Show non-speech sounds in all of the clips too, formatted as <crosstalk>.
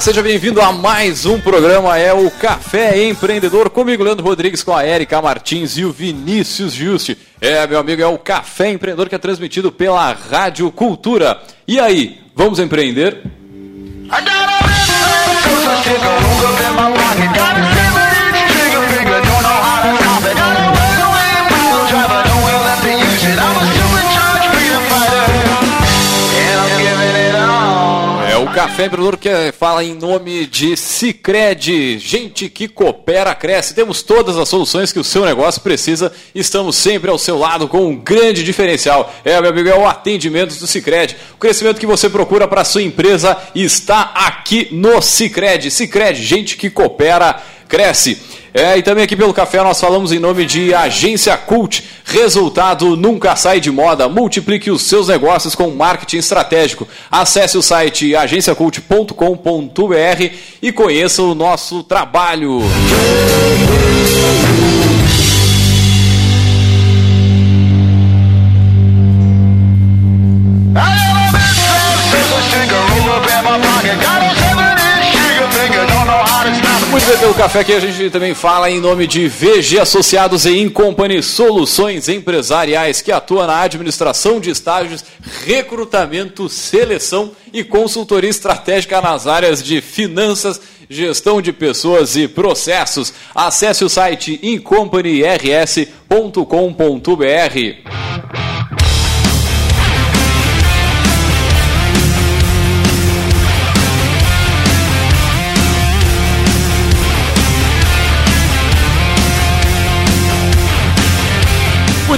Seja bem-vindo a mais um programa, é o Café Empreendedor, comigo Leandro Rodrigues, com a Erika Martins e o Vinícius Juste. É, meu amigo, é o Café Empreendedor que é transmitido pela Rádio Cultura. E aí, vamos empreender? É Empreendedor que fala em nome de Cicred, gente que coopera, cresce. Temos todas as soluções que o seu negócio precisa. Estamos sempre ao seu lado com um grande diferencial. É, meu amigo, é o atendimento do Cicred. O crescimento que você procura para sua empresa está aqui no Cicred. Cicred, gente que coopera, cresce. É, e também aqui pelo café nós falamos em nome de Agência Cult. Resultado nunca sai de moda. Multiplique os seus negócios com marketing estratégico. Acesse o site agenciacult.com.br e conheça o nosso trabalho. Muito bem, pelo café aqui a gente também fala em nome de VG Associados e Incompany Soluções Empresariais, que atua na administração de estágios, recrutamento, seleção e consultoria estratégica nas áreas de finanças, gestão de pessoas e processos. Acesse o site incompanyrs.com.br.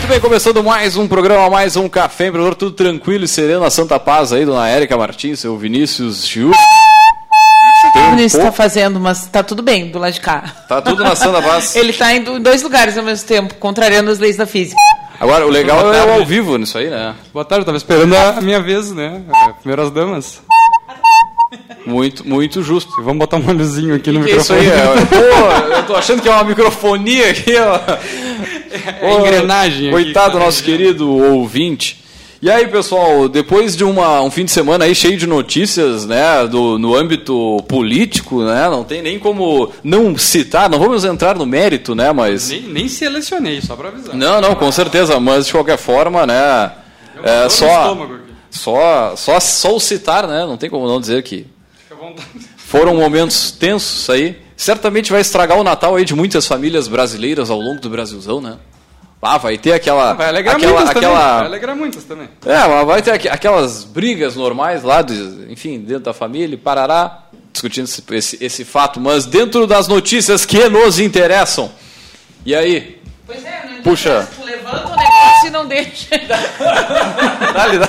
Muito bem, começando mais um programa, mais um Café Empreendedor, tudo tranquilo e sereno na Santa Paz aí, dona Érica Martins, seu Vinícius Giu. O Vinícius está fazendo, mas tá tudo bem do lado de cá. Tá tudo na Santa Paz. <laughs> Ele está em do- dois lugares ao mesmo tempo, contrariando as leis da física. Agora, o legal é o ao vivo nisso aí, né? Boa tarde, eu tava esperando a a minha vez, né? É, Primeiras damas. Muito, muito justo. Vamos botar um olhozinho aqui no Que isso microfone. aí é. Pô, eu tô achando que é uma microfonia aqui, ó. É engrenagem aqui, Coitado do tá nosso querido ouvinte. E aí, pessoal, depois de uma, um fim de semana aí cheio de notícias, né, do, no âmbito político, né, não tem nem como não citar, não vamos entrar no mérito, né, mas... Nem, nem selecionei, só pra avisar. Não, não, com certeza, mas de qualquer forma, né, é, no só. Só, só, só o citar, né, não tem como não dizer que foram momentos tensos aí. Certamente vai estragar o Natal aí de muitas famílias brasileiras ao longo do Brasilzão, né? Ah, vai ter aquela. Vai alegrar aquela, muitas também. aquela... Vai alegrar muitas também. É, mas vai ter aqu- aquelas brigas normais lá, de, enfim, dentro da família, parará, discutindo esse, esse, esse fato, mas dentro das notícias que nos interessam. E aí? Pois é, não Puxa. Tu levanta o negócio e não deixa. <laughs> Dá-lhe, dá.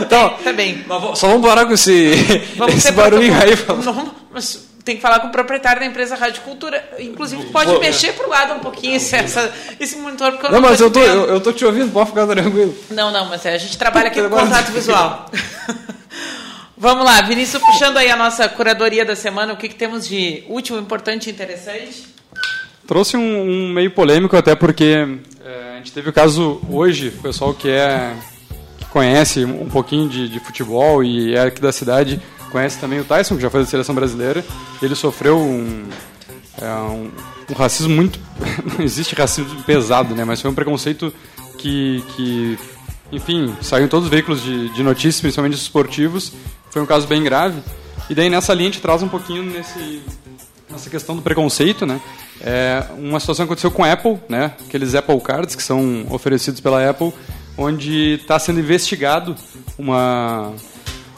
Então, tá bem. só vamos parar com esse, <laughs> esse ter barulhinho aí. protocolo. Não, mas tem que falar com o proprietário da empresa Rádio Cultura. Inclusive, pode Vou- mexer pro lado um pouquinho esse, essa- esse monitor, porque eu Não, não, mas tô eu tô, eu, eu tô te ouvindo, pode ficar tranquilo. Não, não, mas é, a gente trabalha aqui com contato visual. <laughs> Vamos lá, Vinícius, puxando aí a nossa curadoria da semana, o que, que temos de último, importante e interessante? Trouxe um, um meio polêmico até porque é, a gente teve o caso hoje, o pessoal que é que conhece um pouquinho de, de futebol e é aqui da cidade conhece também o Tyson, que já foi da seleção brasileira. Ele sofreu um, é, um, um racismo muito. <laughs> Não existe racismo pesado, né? Mas foi um preconceito que, que enfim, saiu em todos os veículos de, de notícias, principalmente os esportivos. Foi um caso bem grave. E daí nessa linha a gente traz um pouquinho nesse, nessa questão do preconceito, né? É uma situação que aconteceu com a Apple, né? Aqueles Apple Cards que são oferecidos pela Apple, onde está sendo investigado uma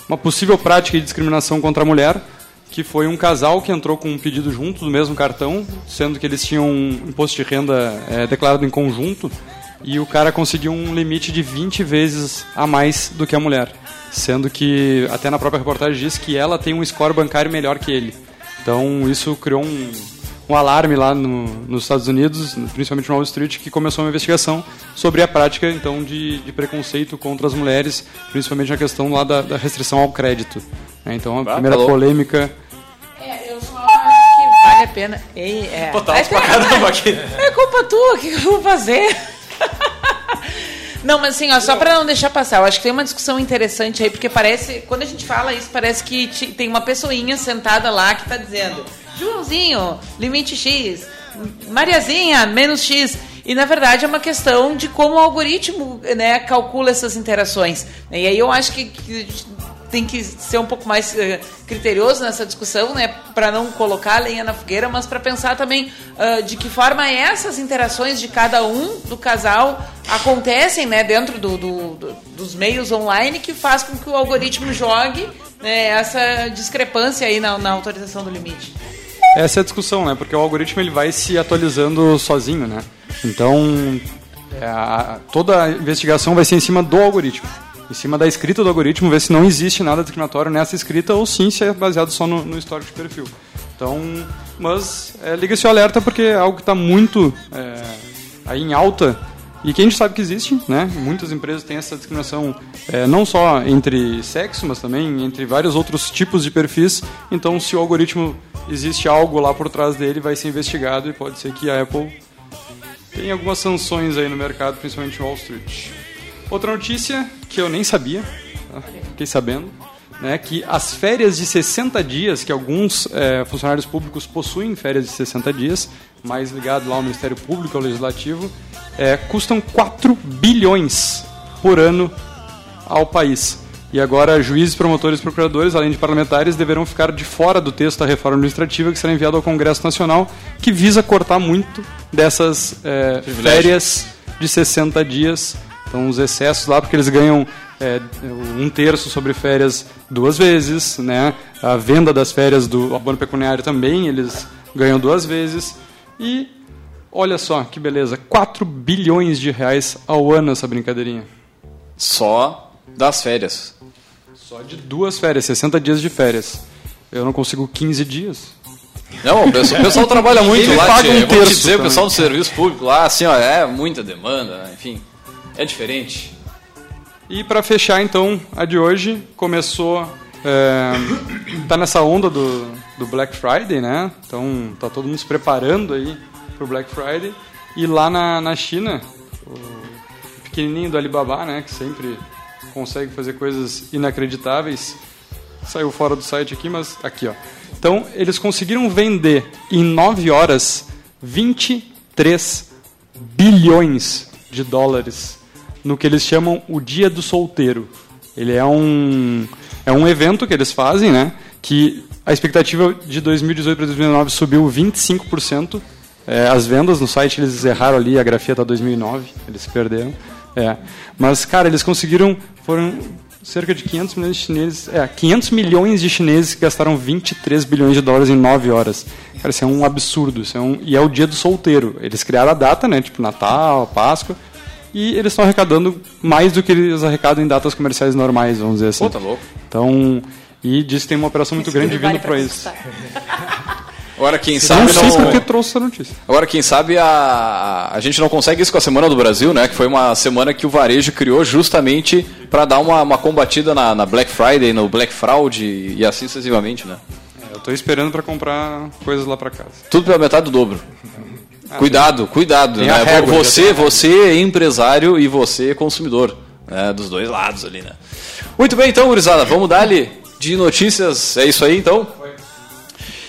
uma possível prática de discriminação contra a mulher, que foi um casal que entrou com um pedido junto do mesmo cartão, sendo que eles tinham um imposto de renda é, declarado em conjunto, e o cara conseguiu um limite de 20 vezes a mais do que a mulher, sendo que até na própria reportagem diz que ela tem um score bancário melhor que ele. Então isso criou um, um alarme lá no, nos Estados Unidos, principalmente no Wall Street, que começou uma investigação sobre a prática então de, de preconceito contra as mulheres, principalmente na questão lá da, da restrição ao crédito. né? Então a Ah, primeira tá polêmica É, eu só acho que vale a pena. Ei, é. Pô, tá pra caramba aqui. É culpa tua, o que eu vou fazer? <laughs> Não, mas assim, ó, só para não deixar passar, eu acho que tem uma discussão interessante aí, porque parece, quando a gente fala isso, parece que tem uma pessoinha sentada lá que está dizendo, Joãozinho, limite X, Mariazinha, menos X. E na verdade é uma questão de como o algoritmo né, calcula essas interações. E aí eu acho que, que tem que ser um pouco mais uh, criterioso nessa discussão, né, para não colocar lenha na fogueira, mas para pensar também uh, de que forma essas interações de cada um do casal acontecem, né, dentro do, do, do, dos meios online que faz com que o algoritmo jogue né, essa discrepância aí na, na autorização do limite. Essa é a discussão, né, porque o algoritmo ele vai se atualizando sozinho, né. Então é, toda a investigação vai ser em cima do algoritmo em cima da escrita do algoritmo, ver se não existe nada discriminatório nessa escrita ou sim se é baseado só no, no histórico de perfil. Então, mas é, liga-se o alerta porque é algo que está muito é, aí em alta e que a gente sabe que existe, né? Muitas empresas têm essa discriminação é, não só entre sexo, mas também entre vários outros tipos de perfis. Então, se o algoritmo existe algo lá por trás dele, vai ser investigado e pode ser que a Apple tenha algumas sanções aí no mercado, principalmente Wall Street. Outra notícia que eu nem sabia, tá? fiquei sabendo, né, que as férias de 60 dias, que alguns é, funcionários públicos possuem férias de 60 dias, mais ligado lá ao Ministério Público, ao Legislativo, é, custam 4 bilhões por ano ao país. E agora, juízes, promotores e procuradores, além de parlamentares, deverão ficar de fora do texto da reforma administrativa que será enviado ao Congresso Nacional, que visa cortar muito dessas é, férias de 60 dias então, os excessos lá, porque eles ganham é, um terço sobre férias duas vezes, né? A venda das férias do abono pecuniário também, eles ganham duas vezes. E olha só que beleza, 4 bilhões de reais ao ano essa brincadeirinha. Só das férias. Só de duas férias, 60 dias de férias. Eu não consigo 15 dias. Não, o pessoal, o pessoal trabalha <laughs> muito Ele lá. Paga um terço vou te dizer, o pessoal do serviço público lá, assim, ó, é muita demanda, enfim. É diferente. E para fechar então a de hoje, começou é, tá nessa onda do, do Black Friday, né? Então tá todo mundo se preparando aí pro Black Friday. E lá na, na China, o pequenininho do Alibaba, né? Que sempre consegue fazer coisas inacreditáveis. Saiu fora do site aqui, mas aqui, ó. Então, eles conseguiram vender em 9 horas 23 bilhões de dólares no que eles chamam o Dia do Solteiro. Ele é um, é um evento que eles fazem, né? Que a expectativa de 2018 para 2019 subiu 25%. É, as vendas no site eles erraram ali, a grafia está 2009, eles se perderam. É. Mas, cara, eles conseguiram, foram cerca de 500 milhões de chineses, é, 500 milhões de chineses que gastaram 23 bilhões de dólares em 9 horas. Cara, isso é um absurdo, isso é um, e é o dia do solteiro. Eles criaram a data, né, tipo Natal, Páscoa, e eles estão arrecadando mais do que eles arrecadam em datas comerciais normais, vamos dizer assim. Pô, tá louco. Então, e diz que tem uma operação muito grande vindo para isso. <laughs> Agora, quem sabe. Não sei não... porque trouxe essa notícia. Agora, quem sabe a... a gente não consegue isso com a Semana do Brasil, né? Que foi uma semana que o varejo criou justamente para dar uma, uma combatida na, na, Black Friday, no Black Fraud e, assim sucessivamente, né? É, eu estou esperando para comprar coisas lá para casa. Tudo pela metade do dobro. Cuidado, cuidado. Né? Régua, você, você é empresário e você é consumidor. Né? Dos dois lados ali, né? Muito bem, então, gurizada, vamos dar ali de notícias. É isso aí, então?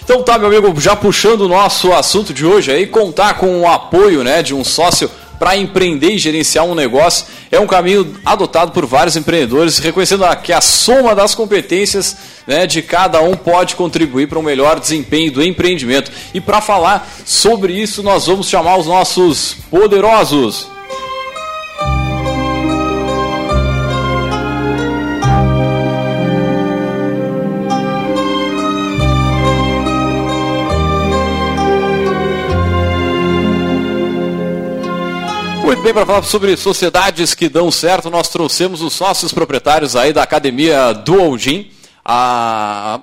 Então tá, meu amigo, já puxando o nosso assunto de hoje aí, contar com o apoio né, de um sócio para empreender e gerenciar um negócio é um caminho adotado por vários empreendedores, reconhecendo que a soma das competências né, de cada um pode contribuir para um melhor desempenho do empreendimento. E para falar sobre isso, nós vamos chamar os nossos poderosos. Bem, para falar sobre sociedades que dão certo, nós trouxemos os sócios proprietários aí da academia Dual Gym, a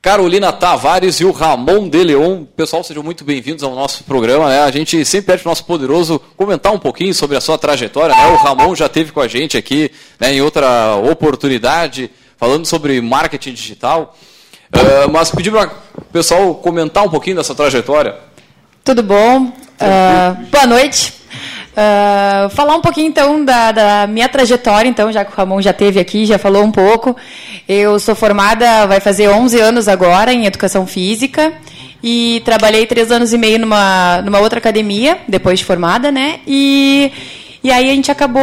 Carolina Tavares e o Ramon de Leon. Pessoal, sejam muito bem-vindos ao nosso programa. Né? A gente sempre pede para o nosso poderoso comentar um pouquinho sobre a sua trajetória. Né? O Ramon já teve com a gente aqui né, em outra oportunidade, falando sobre marketing digital. Uh, mas pedir para o pessoal comentar um pouquinho dessa trajetória. Tudo bom? Uh, boa noite. Uh, falar um pouquinho então da, da, minha trajetória, então, já que o Ramon já teve aqui, já falou um pouco. Eu sou formada, vai fazer 11 anos agora em educação física e trabalhei três anos e meio numa, numa outra academia, depois de formada, né? E, e aí a gente acabou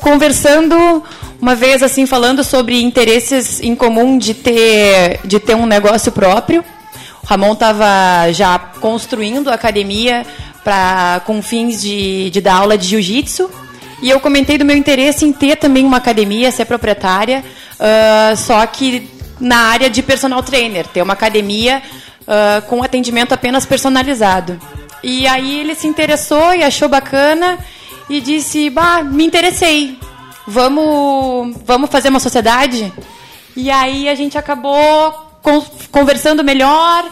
conversando uma vez, assim, falando sobre interesses em comum de ter, de ter um negócio próprio. Ramon estava já construindo a academia pra, com fins de, de dar aula de jiu-jitsu. E eu comentei do meu interesse em ter também uma academia, ser proprietária, uh, só que na área de personal trainer, ter uma academia uh, com atendimento apenas personalizado. E aí ele se interessou e achou bacana e disse: Bah, me interessei, vamos, vamos fazer uma sociedade? E aí a gente acabou conversando melhor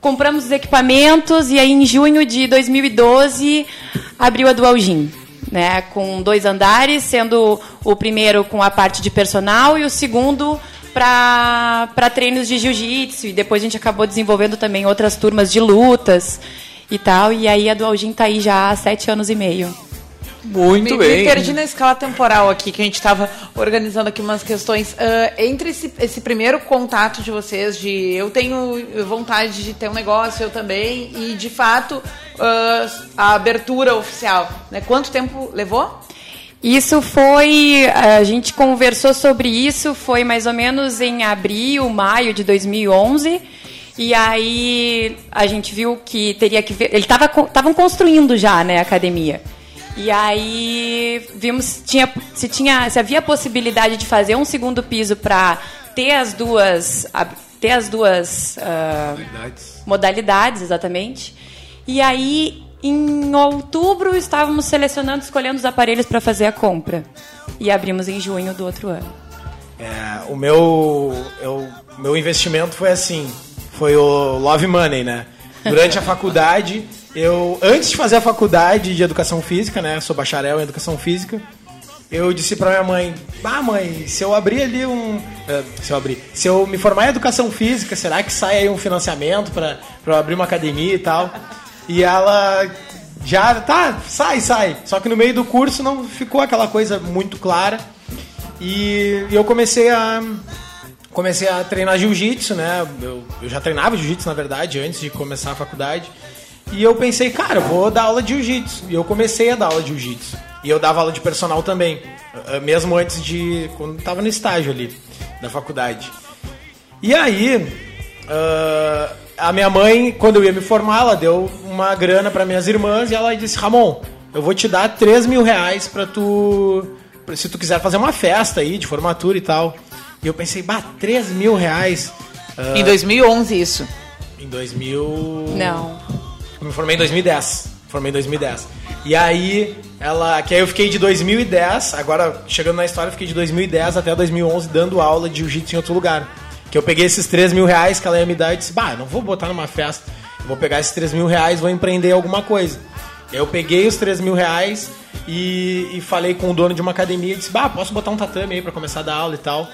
compramos os equipamentos e aí em junho de 2012 abriu a Dual Gym, né, com dois andares, sendo o primeiro com a parte de personal e o segundo para treinos de jiu-jitsu. E depois a gente acabou desenvolvendo também outras turmas de lutas e tal. E aí a Dual Gym está aí já há sete anos e meio. Muito me, bem. Me perdi na escala temporal aqui, que a gente estava organizando aqui umas questões. Uh, entre esse, esse primeiro contato de vocês, de eu tenho vontade de ter um negócio, eu também, e de fato uh, a abertura oficial, né? Quanto tempo levou? Isso foi. A gente conversou sobre isso, foi mais ou menos em abril, maio de 2011. E aí a gente viu que teria que ver. Eles estavam construindo já, né, a academia. E aí vimos tinha, se, tinha, se havia possibilidade de fazer um segundo piso para ter as duas ter as duas uh, modalidades. modalidades exatamente. E aí em outubro estávamos selecionando, escolhendo os aparelhos para fazer a compra e abrimos em junho do outro ano. É, o meu eu, meu investimento foi assim, foi o Love Money, né? Durante a <laughs> faculdade eu, antes de fazer a faculdade de educação física, né? Sou bacharel em educação física. Eu disse pra minha mãe: Ah, mãe, se eu abrir ali um. Uh, se eu abrir. Se eu me formar em educação física, será que sai aí um financiamento pra, pra eu abrir uma academia e tal? E ela já. Tá, sai, sai. Só que no meio do curso não ficou aquela coisa muito clara. E, e eu comecei a. Comecei a treinar jiu-jitsu, né? Eu, eu já treinava jiu-jitsu, na verdade, antes de começar a faculdade. E eu pensei, cara, eu vou dar aula de jiu-jitsu. E eu comecei a dar aula de jiu-jitsu. E eu dava aula de personal também, eh, mesmo antes de. quando estava no estágio ali, da faculdade. E aí, uh, a minha mãe, quando eu ia me formar, ela deu uma grana para minhas irmãs e ela disse: Ramon, eu vou te dar 3 mil reais pra tu. se tu quiser fazer uma festa aí de formatura e tal. E eu pensei, bah, 3 mil reais. Uh, em 2011 isso. Em 2000. Não. Eu me formei em 2010. Formei em 2010. E aí, ela. Que aí eu fiquei de 2010, agora chegando na história, eu fiquei de 2010 até 2011 dando aula de jiu-jitsu em outro lugar. Que eu peguei esses 3 mil reais que ela ia me dar e disse: Bah, não vou botar numa festa. Eu vou pegar esses 3 mil reais vou empreender alguma coisa. Eu peguei os 3 mil reais e, e falei com o dono de uma academia e disse: Bah, posso botar um tatame aí pra começar a dar aula e tal.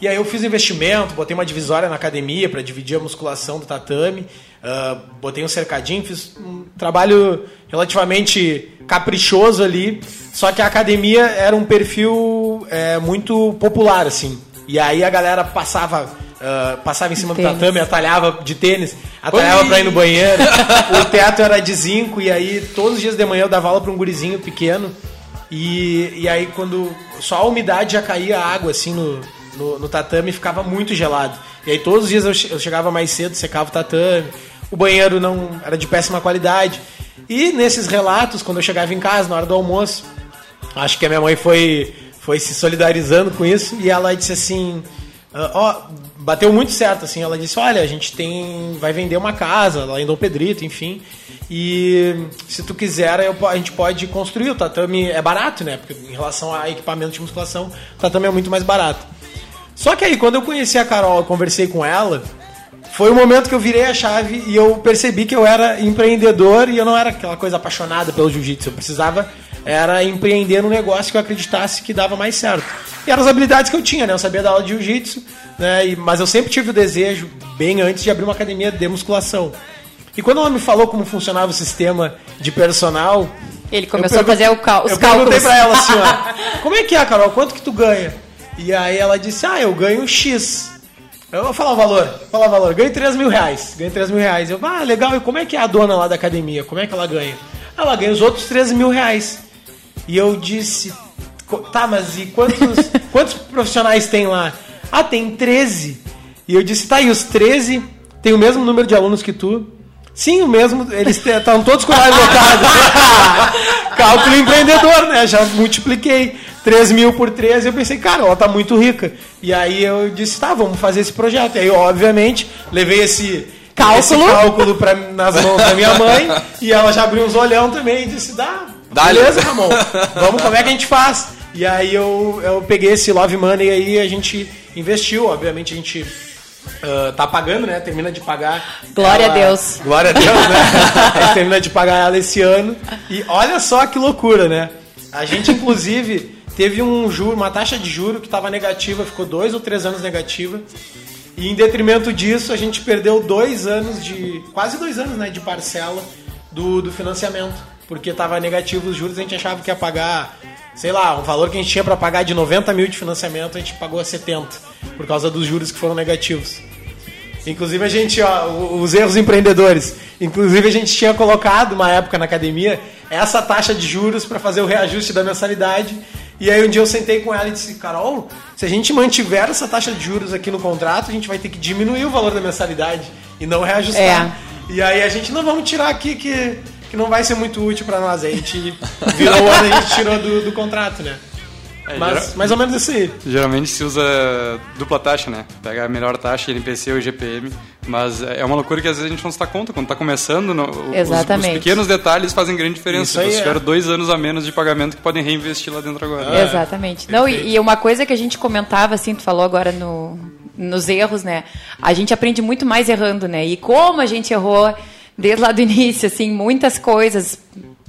E aí eu fiz investimento, botei uma divisória na academia para dividir a musculação do tatame, uh, botei um cercadinho, fiz um trabalho relativamente caprichoso ali, só que a academia era um perfil é, muito popular, assim. E aí a galera passava Uh, passava em cima do tatame, atalhava de tênis, atalhava Oi. pra ir no banheiro. o teto era de zinco, e aí todos os dias de manhã eu dava aula pra um gurizinho pequeno. E, e aí quando só a umidade já caía água assim no, no, no tatame ficava muito gelado. E aí todos os dias eu, eu chegava mais cedo, secava o tatame. O banheiro não era de péssima qualidade. E nesses relatos, quando eu chegava em casa, na hora do almoço, acho que a minha mãe foi, foi se solidarizando com isso e ela disse assim: ah, ó, bateu muito certo assim. Ela disse: Olha, a gente tem, vai vender uma casa lá em Dom Pedrito, enfim. E se tu quiser, eu, a gente pode construir. O tatame é barato, né? Porque em relação a equipamento de musculação, o tatame é muito mais barato. Só que aí, quando eu conheci a Carol, eu conversei com ela, foi o momento que eu virei a chave e eu percebi que eu era empreendedor e eu não era aquela coisa apaixonada pelo jiu-jitsu. Eu precisava era empreender num negócio que eu acreditasse que dava mais certo. E eram as habilidades que eu tinha, né? Eu sabia dar aula de jiu-jitsu, né? E, mas eu sempre tive o desejo, bem antes, de abrir uma academia de musculação. E quando ela me falou como funcionava o sistema de personal, Ele começou Eu a fazer o cal- os eu cálculos. perguntei pra ela assim, ó, <laughs> como é que é, Carol? Quanto que tu ganha? E aí ela disse, ah, eu ganho X. Eu vou falar o valor, falar o valor. Ganho 3 mil reais. Ganho 3 mil reais. Eu, ah, legal, e como é que é a dona lá da academia? Como é que ela ganha? Ela ganha os outros 13 mil reais. E eu disse, "Co- tá, mas e quantos, <laughs> quantos profissionais tem lá? Ah, tem 13. E eu disse, tá, e os 13 tem o mesmo número de alunos que tu? Sim, o mesmo, eles estão todos com horário lotado. <laughs> <laughs> Cálculo empreendedor, né? Já multipliquei 3 mil por 13 eu pensei, cara, ela tá muito rica. E aí eu disse, tá, vamos fazer esse projeto. E aí, obviamente, levei esse Cálculo. esse cálculo pra, nas mãos da minha mãe <laughs> e ela já abriu uns olhão também e disse, dá, Dá-lhe. beleza, Ramon, <laughs> vamos, como é que a gente faz? E aí eu, eu peguei esse Love Money aí a gente investiu, obviamente a gente ah, tá pagando, né? Termina de pagar. Glória a Deus. Glória a Deus, né? a <laughs> gente termina de pagar ela esse ano. E olha só que loucura, né? A gente, inclusive, teve um juro, uma taxa de juro que estava negativa, ficou dois ou três anos negativa. E em detrimento disso, a gente perdeu dois anos de. quase dois anos, né? De parcela do, do financiamento. Porque estava negativo os juros, a gente achava que ia pagar, sei lá, um valor que a gente tinha para pagar de 90 mil de financiamento, a gente pagou a 70, por causa dos juros que foram negativos. Inclusive a gente, ó, os erros empreendedores. Inclusive a gente tinha colocado uma época na academia essa taxa de juros para fazer o reajuste da mensalidade. E aí um dia eu sentei com ela e disse, Carol, se a gente mantiver essa taxa de juros aqui no contrato, a gente vai ter que diminuir o valor da mensalidade e não reajustar. E aí a gente não vamos tirar aqui que, que não vai ser muito útil para nós. Aí a gente virou o ano e a gente tirou do, do contrato, né? É, Mas geral- mais ou menos isso aí. Geralmente se usa dupla taxa, né? Pega a melhor taxa, NPC ou GPM. Mas é uma loucura que às vezes a gente não se dá conta. Quando está começando, no- os- Os, pequenos detalhes fazem grande diferença. Isso aí Vocês é. tiveram dois anos a menos de pagamento que podem reinvestir lá dentro agora. Exatamente. Não, e, e uma coisa que a gente comentava, assim, tu falou agora no, nos erros, né? A gente aprende muito mais errando, né? E como a gente errou desde lá do início, assim, muitas coisas.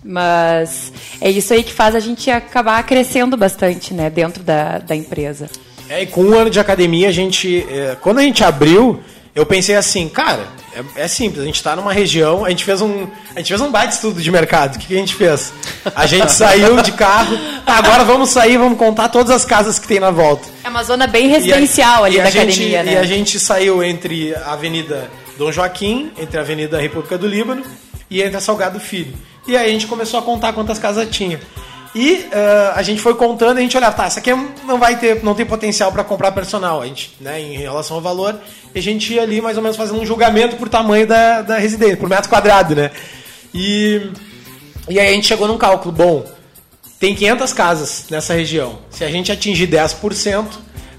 Mas é isso aí que faz a gente acabar crescendo bastante, né? Dentro da, da empresa. É, e com um ano de academia, a gente. é, quando a gente abriu, eu pensei assim, cara, é, é simples, a gente tá numa região, a gente fez um. A gente fez um baita estudo de mercado. O que, que a gente fez? A gente <laughs> saiu de carro, tá, agora vamos sair, vamos contar todas as casas que tem na volta. É uma zona bem E a- residencial ali e a da gente- academia, né? E a gente saiu entre a Avenida Dom Joaquim, entre a Avenida República do Líbano e entre a Salgado Filho. E aí a gente começou a contar quantas casas tinha. E ah, a gente foi contando, e a gente olhava, tá, essa aqui não vai ter, não tem potencial para comprar personal, a gente, né, em relação ao valor, e a gente ia ali mais ou menos fazendo um julgamento por tamanho da, da residência, por metro quadrado, né? E, e aí a gente chegou num cálculo, bom, tem 500 casas nessa região. Se a gente atingir 10%,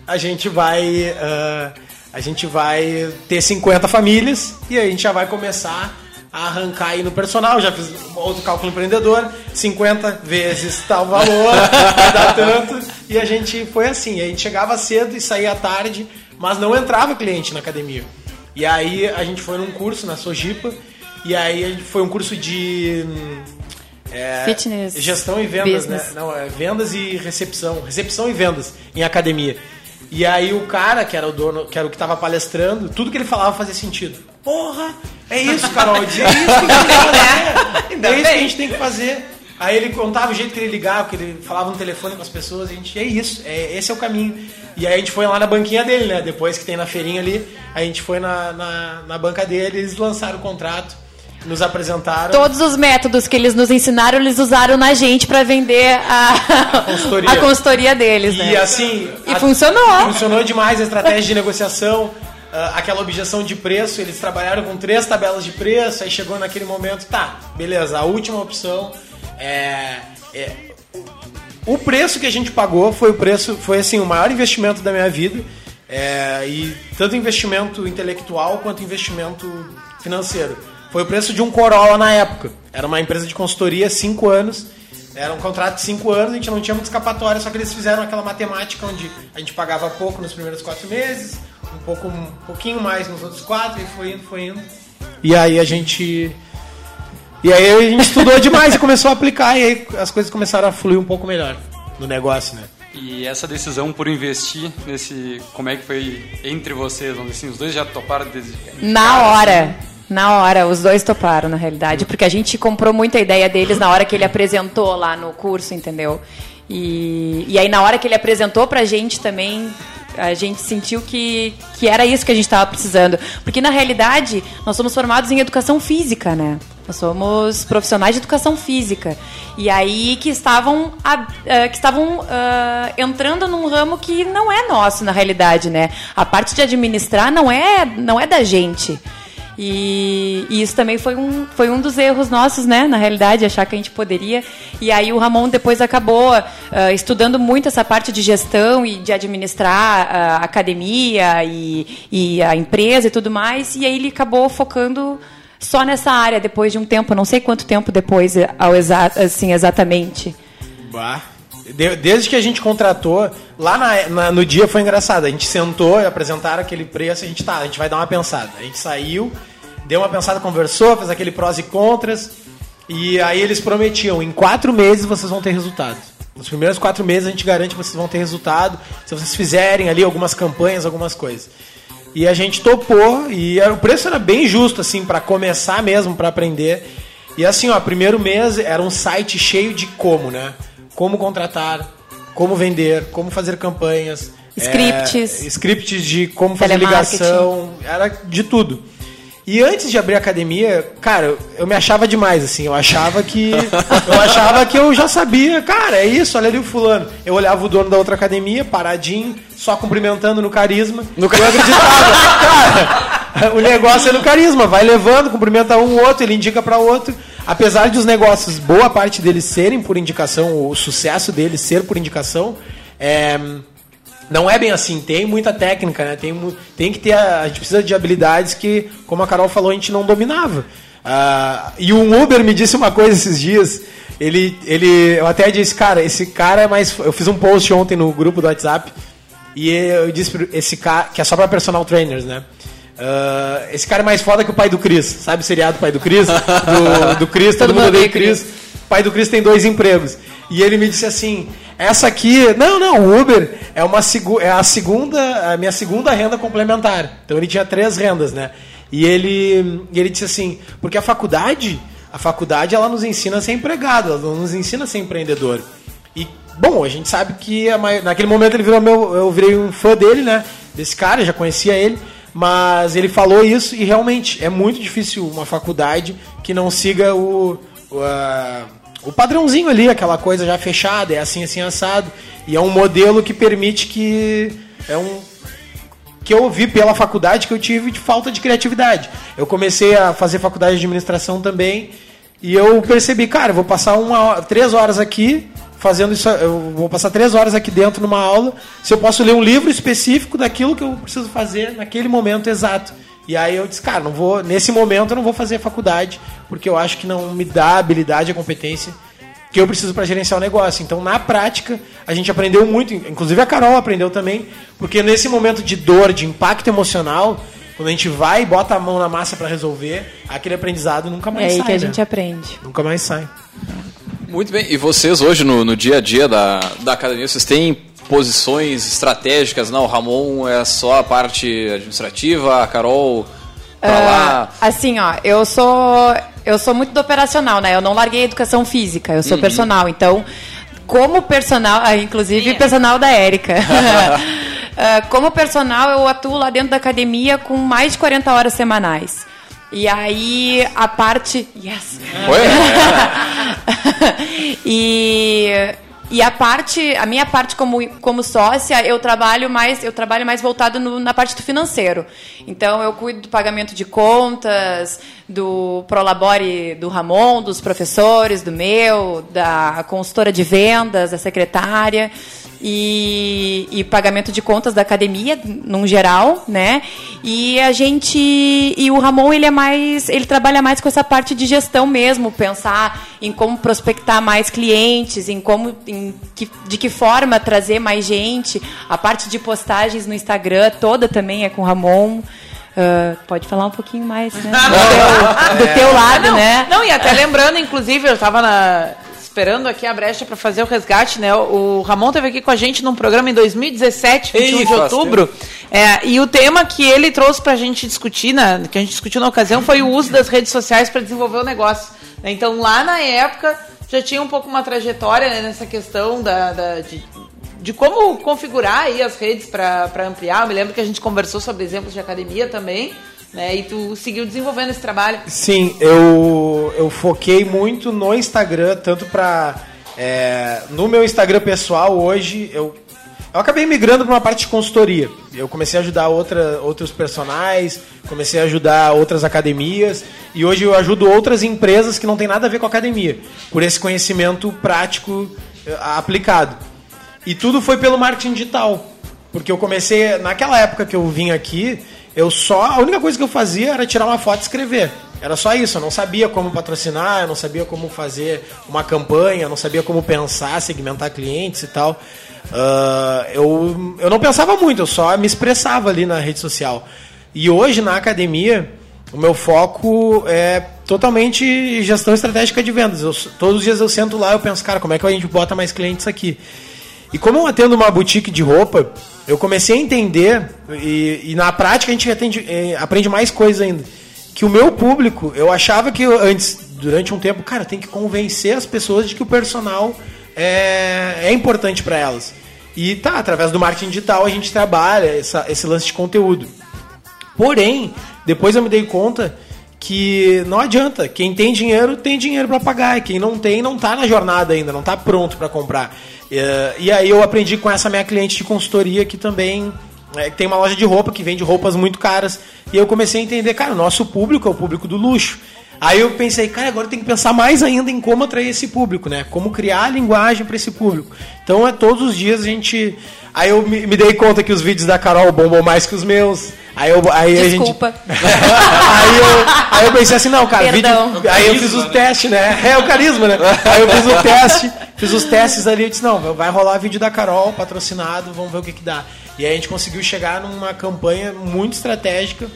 a gente vai ah, a gente vai ter 50 famílias e a gente já vai começar arrancar aí no personal. Já fiz outro cálculo empreendedor, 50 vezes tal valor, <laughs> vai dar tanto. E a gente foi assim, a gente chegava cedo e saía tarde, mas não entrava cliente na academia. E aí a gente foi num curso na Sojipa, e aí foi um curso de hum, é, Fitness gestão e vendas, business. né? Não, é vendas e recepção. Recepção e vendas em academia. E aí o cara, que era o dono, que era o que tava palestrando, tudo que ele falava fazia sentido. Porra, é isso, Carol. É isso que a gente tem que <laughs> fazer. É isso que a gente tem que fazer. Aí ele contava o jeito que ele ligava, que ele falava no telefone com as pessoas, a gente, é isso, é, esse é o caminho. E aí a gente foi lá na banquinha dele, né? Depois que tem na feirinha ali, a gente foi na, na, na banca dele, eles lançaram o contrato, nos apresentaram. Todos os métodos que eles nos ensinaram, eles usaram na gente para vender a, consultoria. <laughs> a consultoria deles, né? E assim. E funcionou. Funcionou demais a estratégia de <laughs> negociação. ah, aquela objeção de preço, eles trabalharam com três tabelas de preço, aí chegou naquele momento, tá, beleza, a última opção é, é- o preço que a gente pagou foi o preço, foi assim, o maior investimento da minha vida. é, e tanto investimento intelectual quanto investimento financeiro. Foi o preço de um Corolla na época. Era uma empresa de consultoria, cinco anos. Era um contrato de cinco anos, a gente não tinha muita escapatória, só que eles fizeram aquela matemática onde a gente pagava pouco nos primeiros quatro meses, um pouco um pouquinho mais nos outros quatro, e foi indo, foi indo. E aí a gente. E aí a gente estudou demais e começou a aplicar, e aí as coisas começaram a fluir um pouco melhor no negócio, né? E essa decisão por investir nesse. Como é que foi entre vocês? Dizer assim, os dois já toparam desde. Na hora. Na hora, os dois toparam, na realidade, porque a gente comprou muita ideia deles na hora que ele apresentou lá no curso, entendeu? E, e aí, na hora que ele apresentou pra gente também, a gente sentiu que, que era isso que a gente estava precisando. Porque, na realidade, nós somos formados em educação física, né? Nós somos profissionais de educação física. E aí que estavam, que estavam ah, entrando num ramo que não é nosso, na realidade, né? A parte de administrar não é, não é da gente. E, e isso também foi um, foi um dos erros nossos, né? Na realidade, achar que a gente poderia. E aí o Ramon depois acabou ah, estudando muito essa parte de gestão e de administrar a academia e, e a empresa e tudo mais. E aí ele acabou focando só nessa área depois de um tempo, não sei quanto tempo depois, ao exa assim, exatamente. Bah. De- Desde que a gente contratou, lá na- na- no dia foi engraçado. A gente sentou, apresentaram aquele preço, a gente tá, a gente vai dar uma pensada. A gente saiu, deu uma pensada, conversou, fez aquele prós e contras. E aí eles prometiam, em quatro meses vocês vão ter resultado. Nos primeiros quatro meses a gente garante que vocês vão ter resultado se vocês fizerem ali algumas campanhas, algumas coisas. E a gente topou e era- o preço era bem justo assim para começar mesmo para aprender. E assim, ó, primeiro mês era um site cheio de como, né? Como contratar, como vender, como fazer campanhas, Scripts. é, scripts de como fazer ligação, era de tudo. E antes de abrir a academia, cara, eu- me achava demais, assim. Eu achava que. <laughs> eu achava que eu já sabia, cara, é isso, olha ali o fulano. Eu olhava o dono da outra academia, paradinho, só cumprimentando no carisma. No eu acreditava. cara, o negócio é no carisma, vai levando, cumprimenta um outro, ele indica para outro. Apesar de os negócios, boa parte deles serem por indicação, o sucesso deles ser por indicação, é. Não é bem assim, tem muita técnica, né? Tem, tem que ter. A, a gente precisa de habilidades que, como a Carol falou, a gente não dominava. Ah, e um Uber me disse uma coisa esses dias. Ele, ele, eu até disse, cara, esse cara é mais. Eu fiz um post ontem no grupo do WhatsApp e eu disse esse cara, que é só para personal trainers, né? Ah, esse cara é mais foda que o pai do Cris, sabe o seriado Pai do Cris? Do, do Cris, <laughs> todo, Todo mundo odeia Cris. O pai do Cris tem dois empregos. E ele me disse assim: essa aqui, não, não, o Uber é uma é a segunda, a minha segunda renda complementar. Então ele tinha três rendas, né? E ele, ele disse assim: porque a faculdade, a faculdade ela nos ensina a ser empregado, ela nos ensina a ser empreendedor. E bom, a gente sabe que a mai- naquele momento ele virou meu, eu virei um fã dele, né? Desse cara, já conhecia ele. Mas ele falou isso e realmente é muito difícil uma faculdade que não siga o, o, a- o padrãozinho ali, aquela coisa já fechada, é assim, assim, assado. E é um modelo que permite que. É um. Que eu vi pela faculdade que eu tive de falta de criatividade. Eu comecei a fazer faculdade de administração também. E eu percebi, cara, eu vou passar uma, hora- três horas aqui fazendo isso. Eu vou passar três horas aqui dentro numa aula. Se eu posso ler um livro específico daquilo que eu preciso fazer naquele momento exato. E aí eu disse, cara, não vou, nesse momento eu não vou fazer faculdade, porque eu acho que não me dá a habilidade, a competência que eu preciso para gerenciar o negócio. Então, na prática, a gente aprendeu muito, inclusive a Carol aprendeu também, porque nesse momento de dor, de impacto emocional, quando a gente vai e bota a mão na massa para resolver, aquele aprendizado nunca É mais aí sai. que a né? gente aprende. Nunca mais sai. Muito bem. E vocês hoje, no, no dia a dia da, da academia, vocês têm posições estratégicas? Não, o Ramon é só a parte administrativa, a Carol pra lá. Ah, assim, ó, eu sou eu sou muito do operacional, né? Eu não larguei a educação física, eu sou Uhum. personal. Então, como personal, ah, inclusive personal da Érica. <laughs> Ah, como personal, eu atuo lá dentro da academia com mais de 40 horas semanais. E aí a parte, yes. Oi? <laughs> e e a parte, a minha parte como, como sócia, eu trabalho mais, eu trabalho mais voltado no- na parte do financeiro. Então eu cuido do pagamento de contas, do Prolabore do Ramon, dos professores, do meu, da consultora de vendas, da secretária e, e pagamento de contas da academia, num geral, né? E a gente e o Ramon ele é mais, ele trabalha mais com essa parte de gestão mesmo, pensar em como prospectar mais clientes, em como, em que, de que forma trazer mais gente, a parte de postagens no Instagram toda também é com o Ramon. Ah, pode falar um pouquinho mais, né? <laughs> Do teu, do teu lado, não, né? Não, e até lembrando, inclusive, eu estava na. Esperando aqui a brecha para fazer o resgate, né? O Ramon teve aqui com a gente num programa em 2017, 21 Ei, de outubro. É, e o tema que ele trouxe para a gente discutir, na, que a gente discutiu na ocasião, foi o uso das redes sociais para desenvolver o negócio. né? Então, lá na época, já tinha um pouco uma trajetória né, nessa questão da, da- de, de como configurar aí as redes para ampliar. Eu me lembro que a gente conversou sobre exemplos de academia também, né? E tu seguiu desenvolvendo esse trabalho. Sim, eu, eu foquei muito no Instagram, tanto pra. é, no meu Instagram pessoal hoje, eu, eu acabei migrando para uma parte de consultoria. Eu comecei a ajudar outra, outros personagens, comecei a ajudar outras academias, e hoje eu ajudo outras empresas que não tem nada a ver com academia, por esse conhecimento prático eh, aplicado. E tudo foi pelo marketing digital. Porque eu comecei, naquela época que eu vim aqui, eu só. A única coisa que eu fazia era tirar uma foto e escrever. Era só isso, eu não sabia como patrocinar, eu não sabia como fazer uma campanha, eu não sabia como pensar, segmentar clientes e tal. Ah, eu, eu não pensava muito, eu só me expressava ali na rede social. E hoje, na academia, o meu foco é totalmente gestão estratégica de vendas. Eu, todos os dias eu sento lá e penso, cara, como é que a gente bota mais clientes aqui? E como eu atendo uma boutique de roupa, eu comecei a entender, e, e na prática a gente atende- eh, aprende mais coisas ainda, que o meu público, eu achava que antes, durante um tempo, cara, tem que convencer as pessoas de que o personal é, é importante para elas. E tá, através do marketing digital a gente trabalha essa- esse lance de conteúdo. Porém, depois eu me dei conta que não adianta. Quem tem dinheiro, tem dinheiro para pagar. E quem não tem, não tá na jornada ainda, não tá pronto para comprar. Eh, E aí eu aprendi com essa minha cliente de consultoria que também eh, tem uma loja de roupa que vende roupas muito caras. E eu comecei a entender, cara, o nosso público é o público do luxo. Aí eu pensei, cara, agora tem que pensar mais ainda em como atrair esse público, né? Como criar a linguagem para esse público. Então é todos os dias a gente. Aí eu me, me dei conta que os vídeos da Carol bombam mais que os meus. Aí, eu, aí Desculpa. a gente. <laughs> aí, eu, aí eu pensei assim, não, cara, Perdão. vídeo. Aí eu fiz os testes, né? É o carisma, né? Aí eu fiz o teste, fiz os testes ali, eu disse, não, vai rolar vídeo da Carol, patrocinado, vamos ver o que, que dá. E aí a gente conseguiu chegar numa campanha muito estratégica,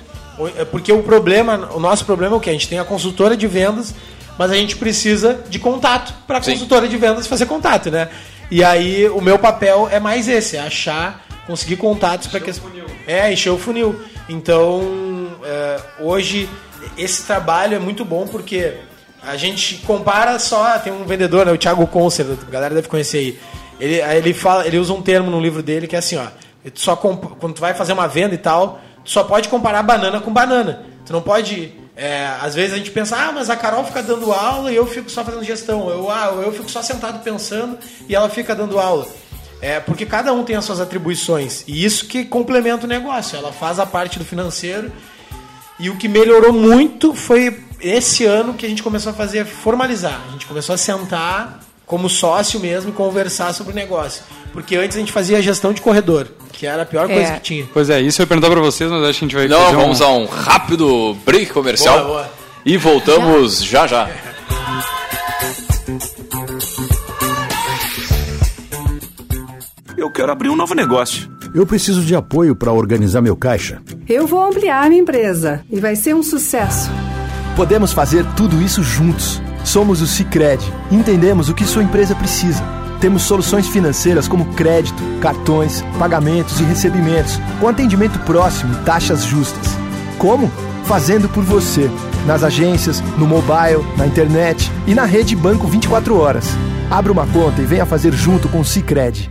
porque o problema, o nosso problema é o que? A gente tem a consultora de vendas, mas a gente precisa de contato para a consultora de vendas fazer contato, né? E aí o meu papel é mais esse, é achar, conseguir contatos para que as... é encher o funil. Então é, hoje esse trabalho é muito bom porque a gente compara só, tem um vendedor, né, o Thiago Concer, a galera deve conhecer aí. Ele, ele fala, ele usa um termo no livro dele que é assim, ó, só comp- quando tu vai fazer uma venda e tal, só pode comparar banana com banana. Tu não pode é, às vezes a gente pensa, ah, mas a Carol fica dando aula e eu fico só fazendo gestão. Eu, ah, eu fico só sentado pensando e ela fica dando aula. É, porque cada um tem as suas atribuições. E isso que complementa o negócio. Ela faz a parte do financeiro. E o que melhorou muito foi esse ano que a gente começou a fazer formalizar. A gente começou a sentar como sócio mesmo e conversar sobre o negócio. Porque antes a gente fazia a gestão de corredor, que era a pior É. coisa que tinha. Pois é, isso eu ia perguntar pra vocês, mas acho que a gente vai Não, fazer vamos um... a um rápido break comercial. Boa, boa. E voltamos já já. Eu quero abrir um novo negócio. Eu preciso de apoio para organizar meu caixa. Eu vou ampliar minha empresa e vai ser um sucesso. Podemos fazer tudo isso juntos. Somos o Cicred. Entendemos o que sua empresa precisa. Temos soluções financeiras como crédito, cartões, pagamentos e recebimentos, com atendimento próximo e taxas justas. Como? Fazendo por você. Nas agências, no mobile, na internet e na rede Banco 24 horas. Abra uma conta e venha fazer junto com o Cicred.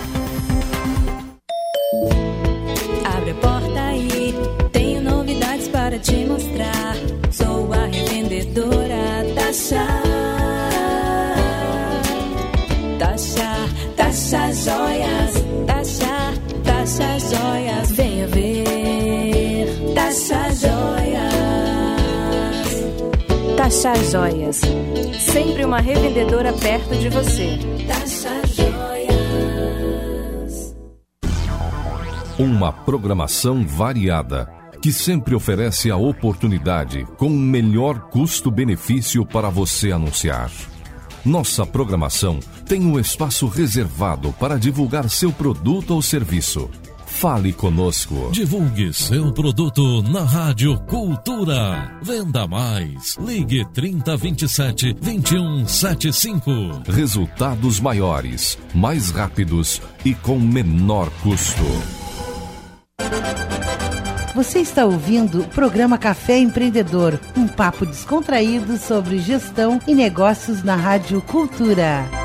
Sempre uma revendedora perto de você. Taxa Joias. Uma programação variada que sempre oferece a oportunidade com o melhor custo-benefício para você anunciar. Nossa programação tem um espaço reservado para divulgar seu produto ou serviço Fale conosco. Divulgue seu produto na Rádio Cultura. Venda mais. Ligue 3027 2175. Resultados maiores, mais rápidos e com menor custo. Você está ouvindo o programa Café Empreendedor, um papo descontraído sobre gestão e negócios na Rádio Cultura.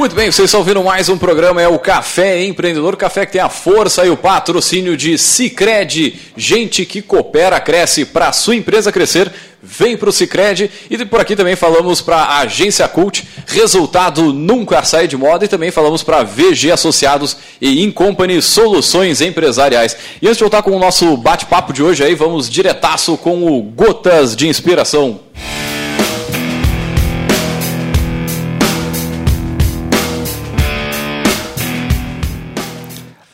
Muito bem, vocês estão ouvindo mais um programa, é o Café Empreendedor, café que tem a força e o patrocínio de Cicred, gente que coopera, cresce, para sua empresa crescer, vem para o Cicred, e por aqui também falamos para a Agência Cult, resultado nunca sai de moda, e também falamos para VG Associados e Incompany Soluções Empresariais. E antes de voltar com o nosso bate-papo de hoje aí, vamos diretaço com o Gotas de Inspiração.